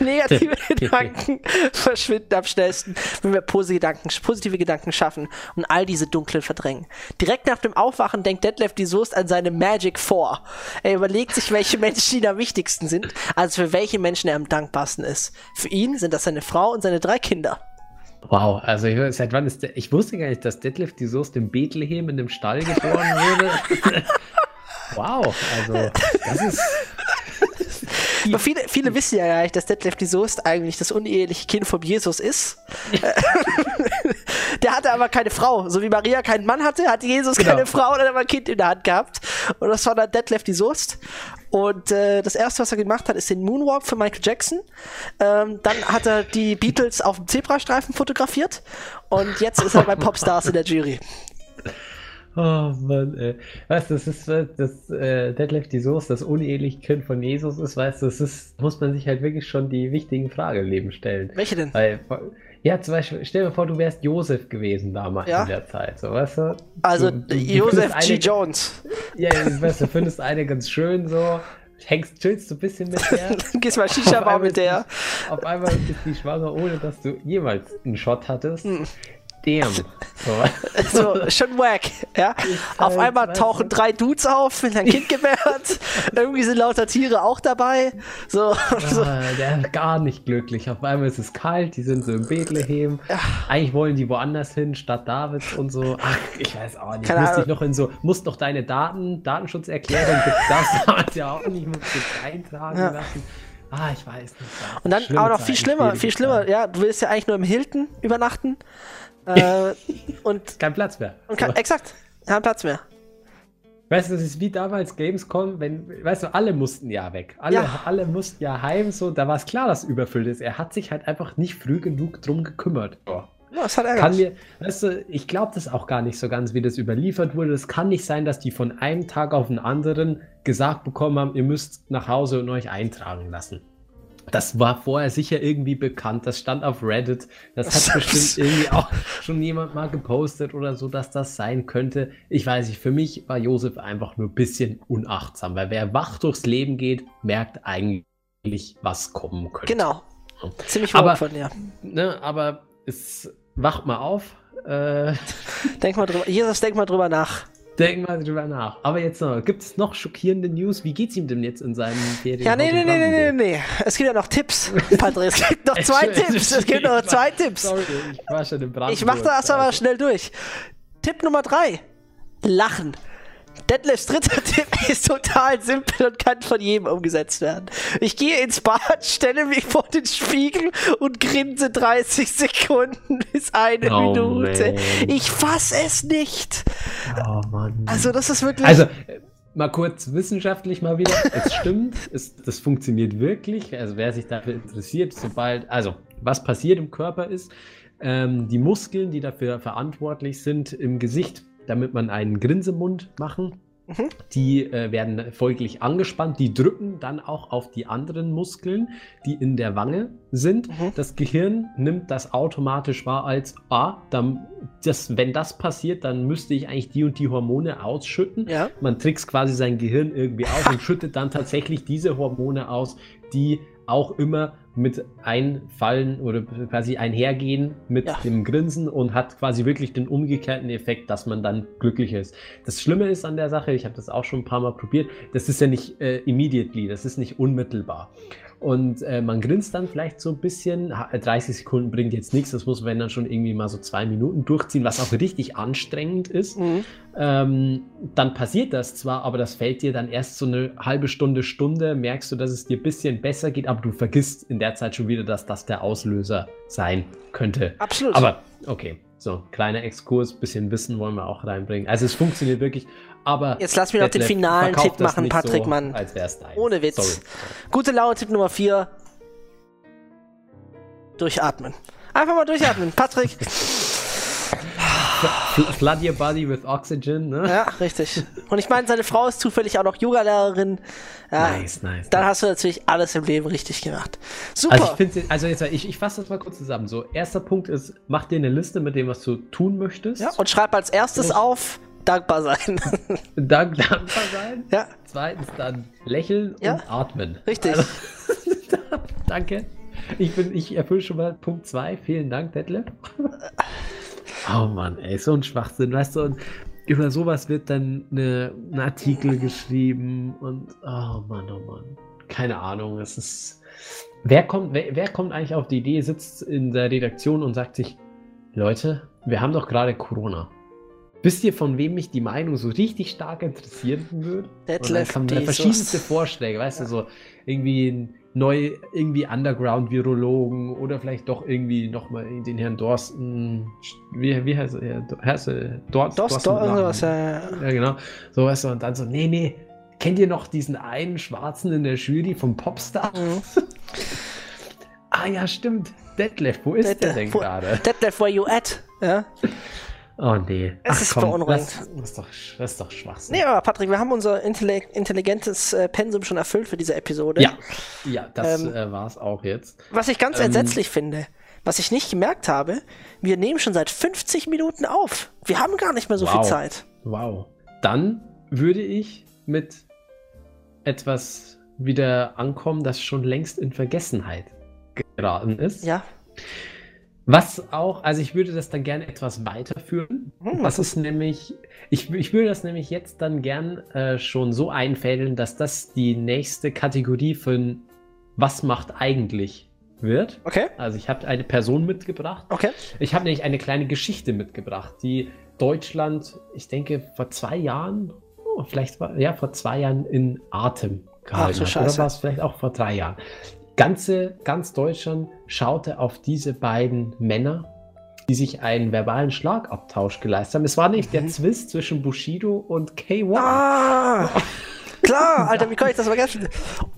negative Gedanken verschwinden am schnellsten, wenn wir positive Gedanken, positive Gedanken schaffen und all diese dunklen verdrängen. Direkt nach dem Aufwachen denkt Detlef die Soest an seine Magic Four. Er überlegt sich, welche Menschen ihm am wichtigsten sind, also für welche Menschen er am dankbarsten ist. Für ihn sind das seine Frau und seine drei Kinder. Wow, also ich, seit wann ist der, ich wusste gar nicht, dass Detlef die Soest in Bethlehem in dem Stall geboren wurde. wow, also das ist Aber viele, viele wissen ja gar nicht, dass Detlef die Soest eigentlich das uneheliche Kind von Jesus ist. der hatte aber keine Frau. So wie Maria keinen Mann hatte, hatte Jesus Genau. keine Frau und hat aber ein Kind in der Hand gehabt. Und das war dann Detlef die Soest. Und äh, das erste, was er gemacht hat, ist den Moonwalk für Michael Jackson. Ähm, dann hat er die Beatles auf dem Zebrastreifen fotografiert. Und jetzt ist er bei Popstars in der Jury. Oh Mann, ey. Weißt du, das ist, äh, das äh, Detlef die Soße, das uneheliche Kind von Jesus ist, weißt du, das ist, muss man sich halt wirklich schon die wichtigen Fragen im Leben stellen. Welche denn? Weil, ja, zum Beispiel, stell dir vor, du wärst Josef gewesen damals Ja. in der Zeit, so, weißt du? Also du, du, Joseph findest G. eine- Jones. Ja, du weißt, du findest eine ganz schön so, hängst, chillst du ein bisschen mit der. Gehst mal Shisha-Bar einmal mit der. Auf einmal ist die schwanger, ohne dass du jemals einen Shot hattest. Damn. So. So, schon wack, ja. Auf halt, einmal tauchen du. drei Dudes auf, mit ein Kind gebärt. Irgendwie sind lauter Tiere auch dabei. So, so. Ah, der ist gar nicht glücklich. Auf einmal ist es kalt, die sind so in Bethlehem. Eigentlich wollen die woanders hin, statt Davids und so. Ach, ich weiß auch nicht. Keine Musst dich noch in so, musst doch deine Daten, Datenschutzerklärung, das damals ja auch nicht, musst du eintragen Ja. lassen. Ah, ich weiß nicht. Ja, Und dann schlimme auch noch viel schlimmer, viel schlimmer. Ja, du willst ja eigentlich nur im Hilton übernachten. Äh, und, Kein Platz mehr. und kann, So. exakt, kein Platz mehr. Weißt du, das ist wie damals Gamescom, wenn, weißt du, alle mussten ja weg. Alle, Ja. alle mussten ja heim, so, da war es klar, dass überfüllt ist. Er hat sich halt einfach nicht früh genug drum gekümmert. Ja, das hat Kann ärgerlich. mir, weißt du, ich glaube das auch gar nicht so ganz, wie das überliefert wurde. Es kann nicht sein, dass die von einem Tag auf den anderen gesagt bekommen haben, ihr müsst nach Hause und euch eintragen lassen. Das war vorher sicher irgendwie bekannt. Das stand auf Reddit. Das hat bestimmt irgendwie auch schon jemand mal gepostet oder so, dass das sein könnte. Ich weiß nicht, für mich war Josef einfach nur ein bisschen unachtsam, weil wer wach durchs Leben geht, merkt eigentlich, was kommen könnte. Genau. Ziemlich Aber- von dir. Ne, aber es wacht mal auf. Äh, Denk mal drüber, Jesus, denk mal drüber nach. Denk mal drüber nach. Aber jetzt noch, gibt es noch schockierende News? Wie geht's ihm denn jetzt in seinem Ferien? Ja, nee, nee, nee, nee, nee, nee. Es gibt ja noch Tipps, Patrick. Es gibt noch zwei Tipps. Es gibt noch zwei Tipps. Sorry, ich war schon im Brand. Ich mach das aber schnell durch. Tipp Nummer drei. Lachen. Detlefs dritter Tipp ist total simpel und kann von jedem umgesetzt werden. Ich gehe ins Bad, stelle mich vor den Spiegel und grinse 30 Sekunden bis eine Oh, Minute. man. Ich fass es nicht. Oh Mann. Also das ist wirklich... Also, äh, mal kurz wissenschaftlich mal wieder. Es stimmt, es, das funktioniert wirklich. Also, wer sich dafür interessiert, sobald, also, was passiert im Körper ist, ähm, die Muskeln, die dafür verantwortlich sind im Gesicht, damit man einen Grinsemund machen, Mhm. die äh, werden folglich angespannt. Die drücken dann auch auf die anderen Muskeln, die in der Wange sind. Mhm. Das Gehirn nimmt das automatisch wahr als, ah, dann, das, wenn das passiert, dann müsste ich eigentlich die und die Hormone ausschütten. ja. Man trickst quasi sein Gehirn irgendwie aus und schüttet dann tatsächlich diese Hormone aus, die auch immer mit einfallen oder quasi einhergehen mit Ja. dem Grinsen und hat quasi wirklich den umgekehrten Effekt, dass man dann glücklicher ist. Das Schlimme ist an der Sache, ich habe das auch schon ein paar Mal probiert, das ist ja nicht äh, immediately, das ist nicht unmittelbar. Und äh, man grinst dann vielleicht so ein bisschen. 30 Sekunden bringt jetzt nichts, das muss man dann schon irgendwie mal so zwei Minuten durchziehen, was auch richtig anstrengend ist. Mhm. Ähm, dann passiert das zwar, aber das fällt dir dann erst so eine halbe Stunde, Stunde, merkst du, dass es dir ein bisschen besser geht, aber du vergisst in der Zeit schon wieder, dass das der Auslöser sein könnte. Absolut. Aber okay, so kleiner Exkurs, bisschen Wissen wollen wir auch reinbringen. Also es funktioniert wirklich, aber jetzt lass mich noch den finalen Tipp machen, Patrick, so, Mann. Als wär's dein. Ohne Witz. Sorry. Gute Laune Tipp Nummer 4. Durchatmen. Einfach mal durchatmen, Patrick. Flood your body with oxygen, ne? Ja, richtig. Und ich meine, seine Frau ist zufällig auch noch Yoga-Lehrerin. Ja, nice, nice. Dann nice. hast du natürlich alles im Leben richtig gemacht. Super. Also ich also jetzt, ich, ich fasse das mal kurz zusammen. So, erster Punkt ist, mach dir eine Liste mit dem, was du tun möchtest. Ja, und schreib als erstes auf, dankbar sein. Dank, dankbar sein. Ja. Zweitens dann lächeln ja. und atmen. Richtig. Also, danke. Ich, bin, ich erfülle schon mal Punkt 2. Vielen Dank, Detlef. Oh Mann, ey, so ein Schwachsinn, weißt du, und über sowas wird dann eine, ein Artikel geschrieben und oh Mann, oh Mann. Keine Ahnung, es ist. Wer kommt, wer, wer kommt eigentlich auf die Idee, sitzt in der Redaktion und sagt sich, Leute, wir haben doch gerade Corona. Wisst ihr, von wem mich die Meinung so richtig stark interessieren würde? Detlef und dann kamen verschiedenste Vorschläge, weißt ja. du, so irgendwie ein neu irgendwie Underground-Virologen oder vielleicht doch irgendwie nochmal den Herrn Dorsten, wie, wie heißt er? Heißt er Dorst, Dorst, Dorsten, irgendwas, ja, ja. genau. So weißt du, und dann so, nee, nee, kennt ihr noch diesen einen Schwarzen in der Jury vom Popstar? Mhm. ah ja, stimmt. Detlef, wo ist Detlef, der denn gerade? Detlef, where you at? Ja. Oh nee. Es Ach, ist komm, beunruhigend. Das, das, ist doch, das ist doch Schwachsinn. Nee, aber Patrick, wir haben unser intelligentes äh, Pensum schon erfüllt für diese Episode. Ja, ja das ähm, äh, war es auch jetzt. Was ich ganz ähm, entsetzlich finde, was ich nicht gemerkt habe, wir nehmen schon seit 50 Minuten auf. Wir haben gar nicht mehr so wow. viel Zeit. Wow. Dann würde ich mit etwas wieder ankommen, das schon längst in Vergessenheit geraten ist. Ja. Was auch, also ich würde das dann gerne etwas weiterführen. Hm, das ist nämlich, ich, ich würde das nämlich jetzt dann gern äh, schon so einfädeln, dass das die nächste Kategorie von Was macht eigentlich wird. Okay. Also ich habe eine Person mitgebracht. Okay. Ich habe nämlich eine kleine Geschichte mitgebracht, die Deutschland, ich denke, vor zwei Jahren, oh, vielleicht war, ja, vor zwei Jahren in Atem gehalten Ach, hat. Oder war es vielleicht auch vor drei Jahren ganze, ganz Deutschland schaute auf diese beiden Männer, die sich einen verbalen Schlagabtausch geleistet haben. Es war nicht mhm. der Zwist zwischen Bushido und K1. Ah! Klar, Alter, wie kann ich das vergessen?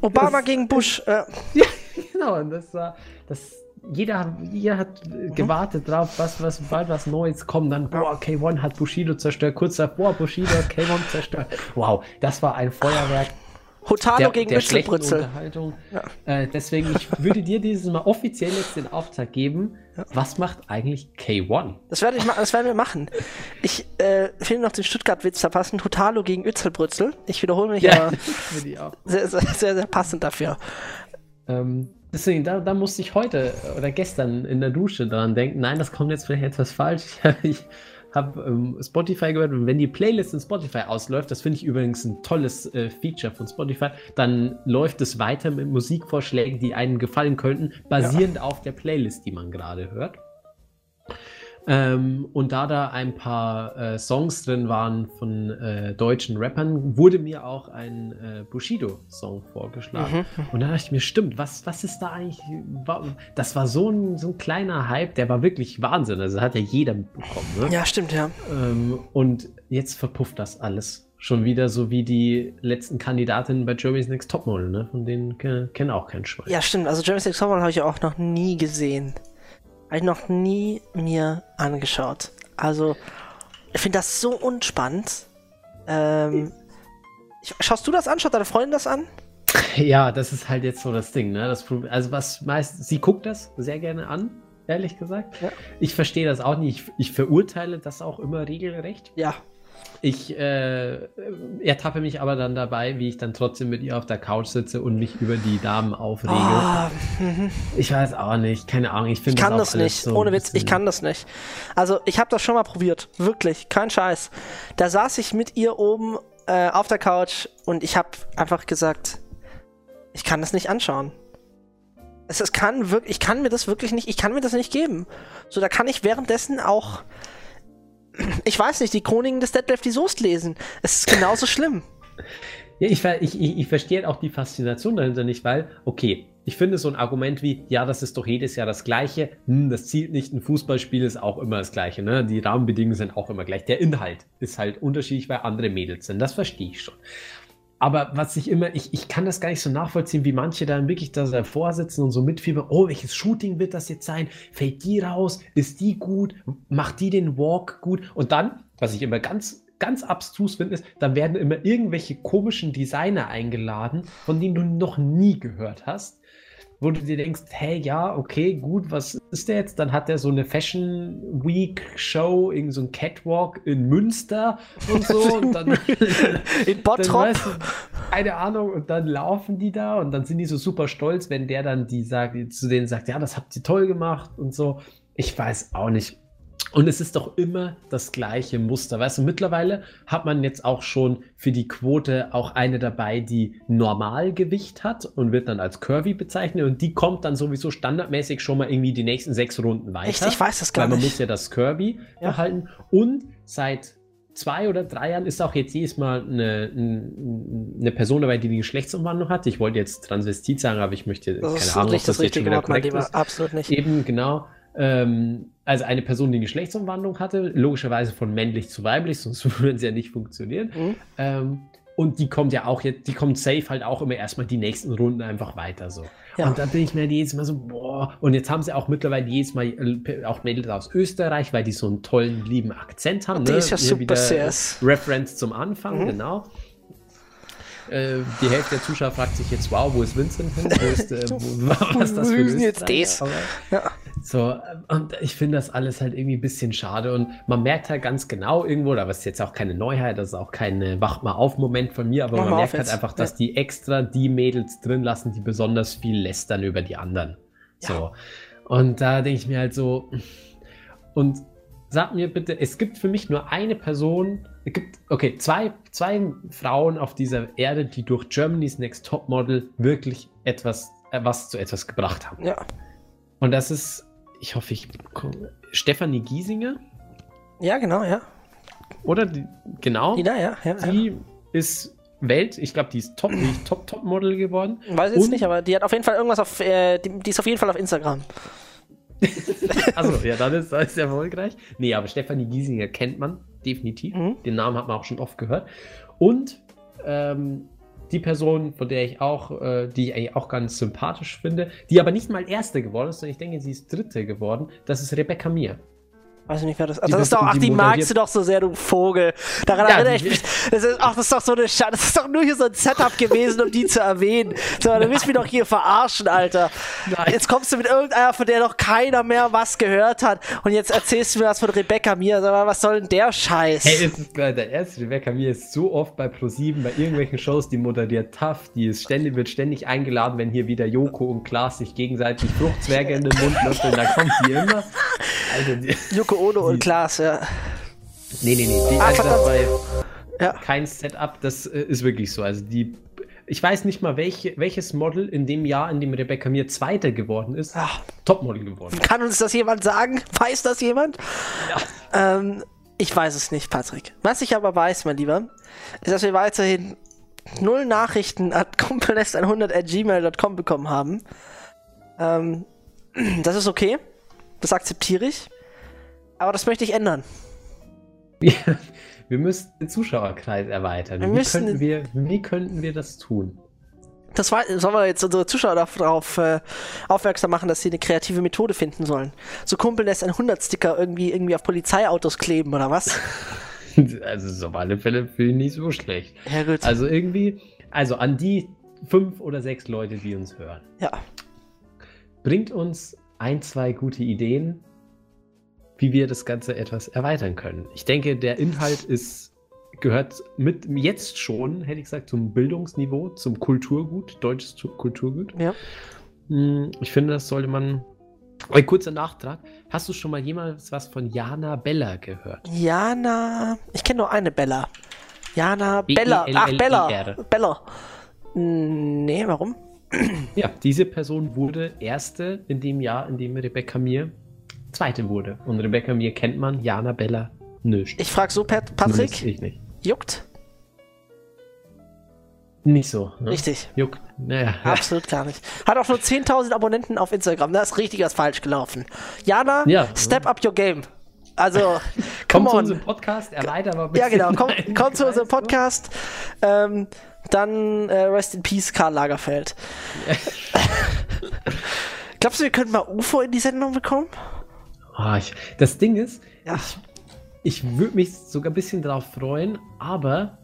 Obama das, gegen Bush. Äh. Ja, genau, und das war, das, jeder, jeder hat mhm. gewartet drauf, was, was, bald was Neues kommt. Dann, boah, K1 hat Bushido zerstört. Kurz davor, Bushido hat K1 zerstört. Wow, das war ein Feuerwerk. Hotalo der, gegen Mützelbrützel. Ja. Äh, deswegen, ich würde dir dieses Mal offiziell jetzt den Auftrag geben. Ja. Was macht eigentlich K1? Das, werde ich das werden wir machen. Ich äh, finde noch den Stuttgart-Witz verpassen. Hotalo gegen Ützelbrützel. Ich wiederhole mich, ja, aber sehr, sehr, sehr, sehr, passend dafür. Ähm, deswegen, da, da musste ich heute oder gestern in der Dusche dran denken. Nein, das kommt jetzt vielleicht etwas falsch. ich habe ähm, Spotify gehört und wenn die Playlist in Spotify ausläuft, das finde ich übrigens ein tolles äh, Feature von Spotify, dann läuft es weiter mit Musikvorschlägen, die einem gefallen könnten, basierend ja. auf der Playlist, die man gerade hört. Ähm, und da da ein paar äh, Songs drin waren von äh, deutschen Rappern, wurde mir auch ein äh, Bushido-Song vorgeschlagen. Mhm. Und dann dachte ich mir, stimmt, was, was ist da eigentlich? Das war so ein, so ein kleiner Hype, der war wirklich Wahnsinn. Also hat ja jeder mitbekommen. Ne? Ja, stimmt, ja. Ähm, und jetzt verpufft das alles. Schon wieder so wie die letzten Kandidatinnen bei Germany's Next Topmodel, ne? Von denen kennen auch kein Schwein. Ja, stimmt. Also Germany's Next Topmodel habe ich auch noch nie gesehen. Habe ich noch nie mir angeschaut. Also, ich finde das so unspannend. Ähm, schaust du das an? Schaut deine Freundin das an? Ja, das ist halt jetzt so das Ding, ne? Das also was meist, sie guckt das sehr gerne an, ehrlich gesagt. Ja. Ich verstehe das auch nicht. Ich, ich verurteile das auch immer regelrecht. Ja. Ich äh, ertappe mich aber dann dabei, wie ich dann trotzdem mit ihr auf der Couch sitze und mich über die Damen aufrege. Oh, ich weiß auch nicht, keine Ahnung. Ich, ich kann das, das nicht, so ohne Witz, ich kann das nicht. Also ich habe das schon mal probiert, wirklich, kein Scheiß. Da saß ich mit ihr oben äh, auf der Couch und ich habe einfach gesagt, ich kann das nicht anschauen. Es, es kann wirklich, ich kann mir das wirklich nicht, ich kann mir das nicht geben. So, da kann ich währenddessen auch, ich weiß nicht, die Chroniken des Detlef die Soest lesen. Es ist genauso schlimm. Ja, ich, ich, ich, verstehe auch die Faszination dahinter nicht, weil, okay, ich finde so ein Argument wie, ja, das ist doch jedes Jahr das Gleiche, hm, das zielt nicht, ein Fußballspiel ist auch immer das Gleiche, ne? Die Rahmenbedingungen sind auch immer gleich. Der Inhalt ist halt unterschiedlich, weil andere Mädels sind. Das verstehe ich schon. Aber was ich immer, ich, ich kann das gar nicht so nachvollziehen, wie manche dann wirklich da davor sitzen und so mitfiebern, oh, welches Shooting wird das jetzt sein? Fällt die raus? Ist die gut? Macht die den Walk gut? Und dann, was ich immer ganz, ganz abstrus finde, ist, dann werden immer irgendwelche komischen Designer eingeladen, von denen du noch nie gehört hast wo du dir denkst, hey, ja, okay, gut, was ist der jetzt? Dann hat er so eine Fashion Week Show, irgend so ein Catwalk in Münster und so. Und dann, in Bottrop. Weißt du, keine Ahnung, und dann laufen die da und dann sind die so super stolz, wenn der dann die sagt, zu denen sagt, ja, das habt ihr toll gemacht und so. Ich weiß auch nicht. Und es ist doch immer das gleiche Muster. Weißt du, mittlerweile hat man jetzt auch schon für die Quote auch eine dabei, die Normalgewicht hat und wird dann als Curvy bezeichnet. Und die kommt dann sowieso standardmäßig schon mal irgendwie die nächsten sechs Runden weiter. Echt? Ich weiß das gar weil man nicht. muss ja das Curvy ja. behalten. Und seit zwei oder drei Jahren ist auch jetzt jedes Mal eine, eine Person dabei, die die Geschlechtsumwandlung hat. Ich wollte jetzt Transvestit sagen, aber ich möchte das keine Ahnung, ob das, das jetzt schon wieder korrekt ist. Absolut nicht. Eben, genau. Ähm, also eine Person, die Geschlechtsumwandlung hatte, logischerweise von männlich zu weiblich, sonst würde es ja nicht funktionieren. Mhm. Ähm, und die kommt ja auch jetzt, die kommt safe halt auch immer erstmal die nächsten Runden einfach weiter so. Ja. Und da bin ich mir jedes Mal so, boah. Und jetzt haben sie auch mittlerweile jedes Mal äh, auch Mädels aus Österreich, weil die so einen tollen, lieben Akzent haben. Die ne? ist ja super sehr. Reference zum Anfang, mhm. genau. Äh, die Hälfte der Zuschauer fragt sich jetzt, wow, wo ist Vincent hin? Wo ist, äh, wo, was ist das für jetzt das? Ja. So, und ich finde das alles halt irgendwie ein bisschen schade und man merkt halt ganz genau irgendwo, da ist jetzt auch keine Neuheit, das ist auch kein Wacht mal auf Moment von mir, aber Mach man merkt halt einfach, dass ja. die extra die Mädels drin lassen, die besonders viel lästern über die anderen. So. Ja. Und da denke ich mir halt so, und sag mir bitte, es gibt für mich nur eine Person, es gibt, okay, zwei, zwei Frauen auf dieser Erde, die durch Germany's Next Top Model wirklich etwas, äh, was zu etwas gebracht haben. Ja. Und das ist, ich hoffe, ich Stefanie Giesinger. Ja, genau, ja. Oder die, genau. Die da, ja. ja die ja. ist Welt, ich glaube, die ist Top, die ist Top, Top Model geworden. Weiß ich jetzt nicht, aber die hat auf jeden Fall irgendwas auf, äh, die, die ist auf jeden Fall auf Instagram. also, ja, dann ist, das erfolgreich. Nee, aber Stefanie Giesinger kennt man definitiv. Mhm. Den Namen hat man auch schon oft gehört. Und ähm, die Person, von der ich auch, äh, die ich eigentlich auch ganz sympathisch finde, die aber nicht mal Erste geworden ist, sondern ich denke, sie ist Dritte geworden, das ist Rebecca Mir. Weiß nicht, wer das ist. Das ist doch, ach, die, magst du doch so sehr, du Vogel. Daran ja, erinnere ich mich. Das ist, ach, das ist doch so eine Schade. Das ist doch nur hier so ein Setup gewesen, um die zu erwähnen. So, du willst mich doch hier verarschen, Alter. Nein. Jetzt kommst du mit irgendeiner, von der noch keiner mehr was gehört hat. Und jetzt erzählst du mir was von Rebecca Mir. Sag mal, was soll denn der Scheiß? Hey, es ist klar, der erste Rebecca Mir ist so oft bei ProSieben, bei irgendwelchen Shows, die moderiert tough, die ist ständig, wird ständig eingeladen, wenn hier wieder Joko und Klaas sich gegenseitig Fruchtzwerge in den Mund löffeln, da kommt die immer. Also, Joko Ono und Klaas, ja. Nee, nee, nee. Die, ah, also das war ja. kein Setup, das äh, ist wirklich so. Also die. Ich weiß nicht mal, welche, welches Model in dem Jahr, in dem Rebecca Mir Zweiter geworden ist, Ach. Topmodel geworden ist. Kann uns das jemand sagen? Weiß das jemand? Ja. Ähm, ich weiß es nicht, Patrick. Was ich aber weiß, mein Lieber, ist, dass wir weiterhin null Nachrichten at kumpelnest100 bekommen haben. Ähm, das ist okay. Das akzeptiere ich. Aber das möchte ich ändern. Ja, wir müssen den Zuschauerkreis erweitern. Wir wie, könnten wir, wie könnten wir das tun? Das war, sollen wir jetzt unsere Zuschauer darauf äh, aufmerksam machen, dass sie eine kreative Methode finden sollen. So Kumpel lässt ein 100-Sticker irgendwie, irgendwie auf Polizeiautos kleben, oder was? also, so auf alle Fälle finde ich nicht so schlecht. Ja, gut. Also, irgendwie, also an die fünf oder sechs Leute, die uns hören. Ja. Bringt uns ein, zwei gute Ideen, wie wir das Ganze etwas erweitern können. Ich denke, der Inhalt ist, gehört mit jetzt schon, hätte ich gesagt, zum Bildungsniveau, zum Kulturgut, deutsches Kulturgut. Ja. Hm, ich finde, das sollte man. Ein kurzer Nachtrag. Hast du schon mal jemals was von Jana Bella gehört? Jana. Ich kenne nur eine Bella. Jana Bella. Ach, Bella. Bella. Nee, warum? Ja, diese Person wurde erste in dem Jahr, in dem Rebecca Mir zweite wurde. Und Rebecca Mir kennt man, Jana Bella nicht. Ich frage so, Pat Patrick. Ich nicht. Juckt? Nicht so. Ne? Richtig. Juckt. Naja. Absolut gar nicht. Hat auch nur 10.000 Abonnenten auf Instagram. Da ist richtig was falsch gelaufen. Jana, Ja. step up your game. Also, Komm come zu unserem Podcast, erweitern wir ein Ja, bisschen genau. Komm, komm zu unserem? Podcast. Ähm, dann äh, Rest in Peace, Karl Lagerfeld. Glaubst du, wir können mal UFO in die Sendung bekommen? Ah, ich, das Ding ist, Ja. ich würde mich sogar ein bisschen darauf freuen, aber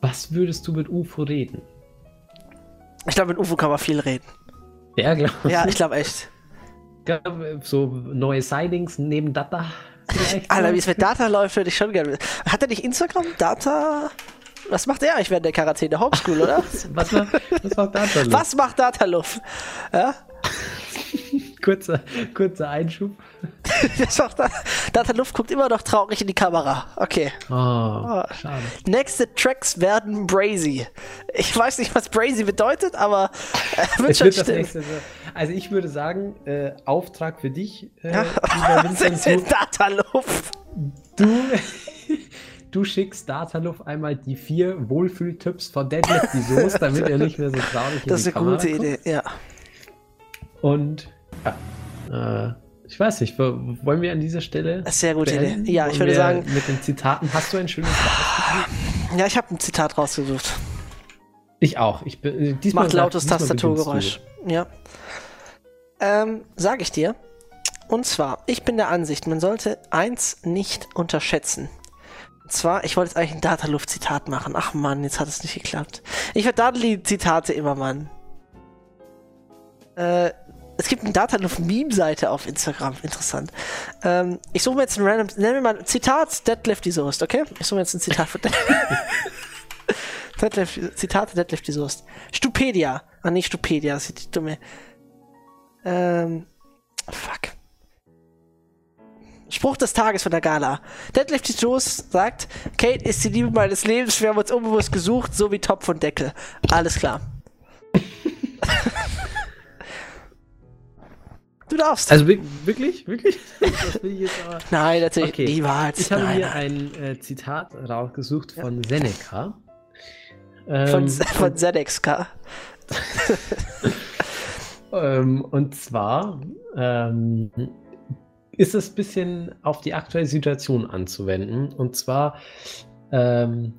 was würdest du mit UFO reden? Ich glaube, mit UFO kann man viel reden. Ja, glaub Ja, ich glaube echt. glaub, So neue Sightings neben Data? Alter, so? wie es mit Data läuft, würde ich schon gerne. wissen. Hat er nicht Instagram? Data? Was macht er eigentlich während der Quarantäne? Homeschool, oder? Was macht, was macht Data? los? Was macht Data Luft? Ja? Kurzer, kurzer Einschub. Da- Data Luft guckt immer noch traurig in die Kamera. Okay. Oh, schade. Nächste Tracks werden Brazy. Ich weiß nicht, was Brazy bedeutet, aber äh, wird Es schon wird stimmen. nächste. so- Also ich würde sagen, äh, Auftrag für dich, äh, Ja. lieber Vincent, Sind du, Data Luft. du, du schickst Dataluf einmal die vier Wohlfühltipps von Deadlift die Soße, damit er nicht mehr so traurig in Das ist eine gute. Idee, ja. Und ja, äh, ich weiß nicht, wo- wollen wir an dieser Stelle. Sehr gute beenden? Idee. Ja, ich würde sagen- Mit den Zitaten, hast du ein schönes? Ja, ich habe ein Zitat rausgesucht. Ich auch. Ich bin, äh, diesmal Macht lautes Tastaturgeräusch. Ja. Ähm, sag ich dir. Und zwar, ich bin der Ansicht, man sollte eins nicht unterschätzen. Und zwar, ich wollte jetzt eigentlich ein Dataluft-Zitat machen. Ach Mann, jetzt hat es nicht geklappt. Ich verdaddel Zitate immer, Mann. Äh, es gibt eine Dataluft-Meme-Seite auf Instagram. Interessant. Ähm, ich suche mir jetzt ein random, nennen wir mal Zitat Deadlift Soest, okay? Ich suche mir jetzt ein Zitat von Deadlift, Zitate Deadlift Soest. Stupedia. Ah, nicht Stupedia, das ist die dumme. Ähm, fuck. Spruch des Tages von der Gala. Deadlift Soest sagt, Kate ist die Liebe meines Lebens, wir haben uns unbewusst gesucht, so wie Topf und Deckel. Alles klar. Du darfst. Also wi- wirklich? Wirklich? Das will ich jetzt aber. Nein, natürlich Okay. niemals. Ich habe nein, hier ein äh, Zitat rausgesucht von Seneca. Von, Ähm, von ZXK. ähm, und zwar ähm, ist es ein bisschen auf die aktuelle Situation anzuwenden. Und zwar, ähm,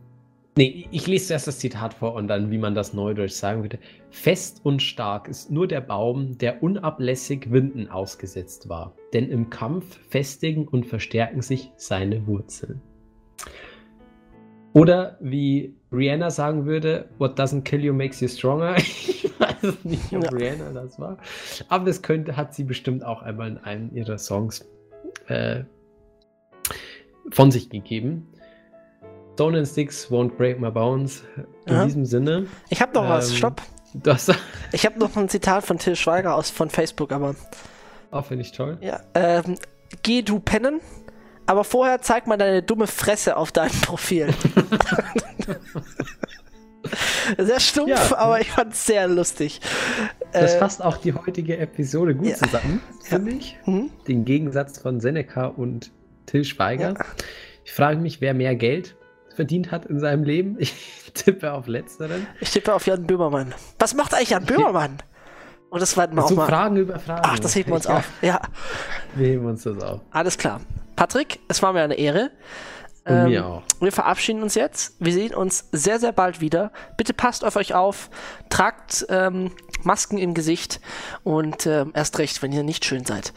nee, ich lese zuerst das Zitat vor und dann, wie man das neudeutsch sagen würde. Fest und stark ist nur der Baum, der unablässig Winden ausgesetzt war. Denn im Kampf festigen und verstärken sich seine Wurzeln. Oder wie Rihanna sagen würde, what doesn't kill you makes you stronger. Ich weiß nicht, ob Ja. Rihanna das war. Aber das könnte, hat sie bestimmt auch einmal in einem ihrer Songs äh, von sich gegeben. Stone and Sticks won't break my bones. In Ja. diesem Sinne. Ich habe noch was, ähm, stopp. Das Ich habe noch ein Zitat von Till Schweiger aus von Facebook, aber auch finde ich toll. ja. Ähm, geh du pennen, aber vorher zeig mal deine dumme Fresse auf deinem Profil. sehr stumpf, Ja. aber ich fand es sehr lustig. Das Äh, fasst auch die heutige Episode gut ja. zusammen, finde ich. hm? Den Gegensatz von Seneca und Till Schweiger. Ja. Ich frage mich, wer mehr Geld verdient hat in seinem Leben. Ich tippe auf Letzteren. Ich tippe auf Jan Böhmermann. Was macht eigentlich Jan Böhmermann? Und das werden wir auch mal. Fragen über Fragen. Ach, das heben wir uns Ja, auf. Ja, Wir heben uns das auf. alles klar. Patrick, es war mir eine Ehre. Und mir auch. Wir verabschieden uns jetzt. Wir sehen uns sehr, sehr bald wieder. Bitte passt auf euch auf. Tragt ähm, Masken im Gesicht und ähm, erst recht, wenn ihr nicht schön seid.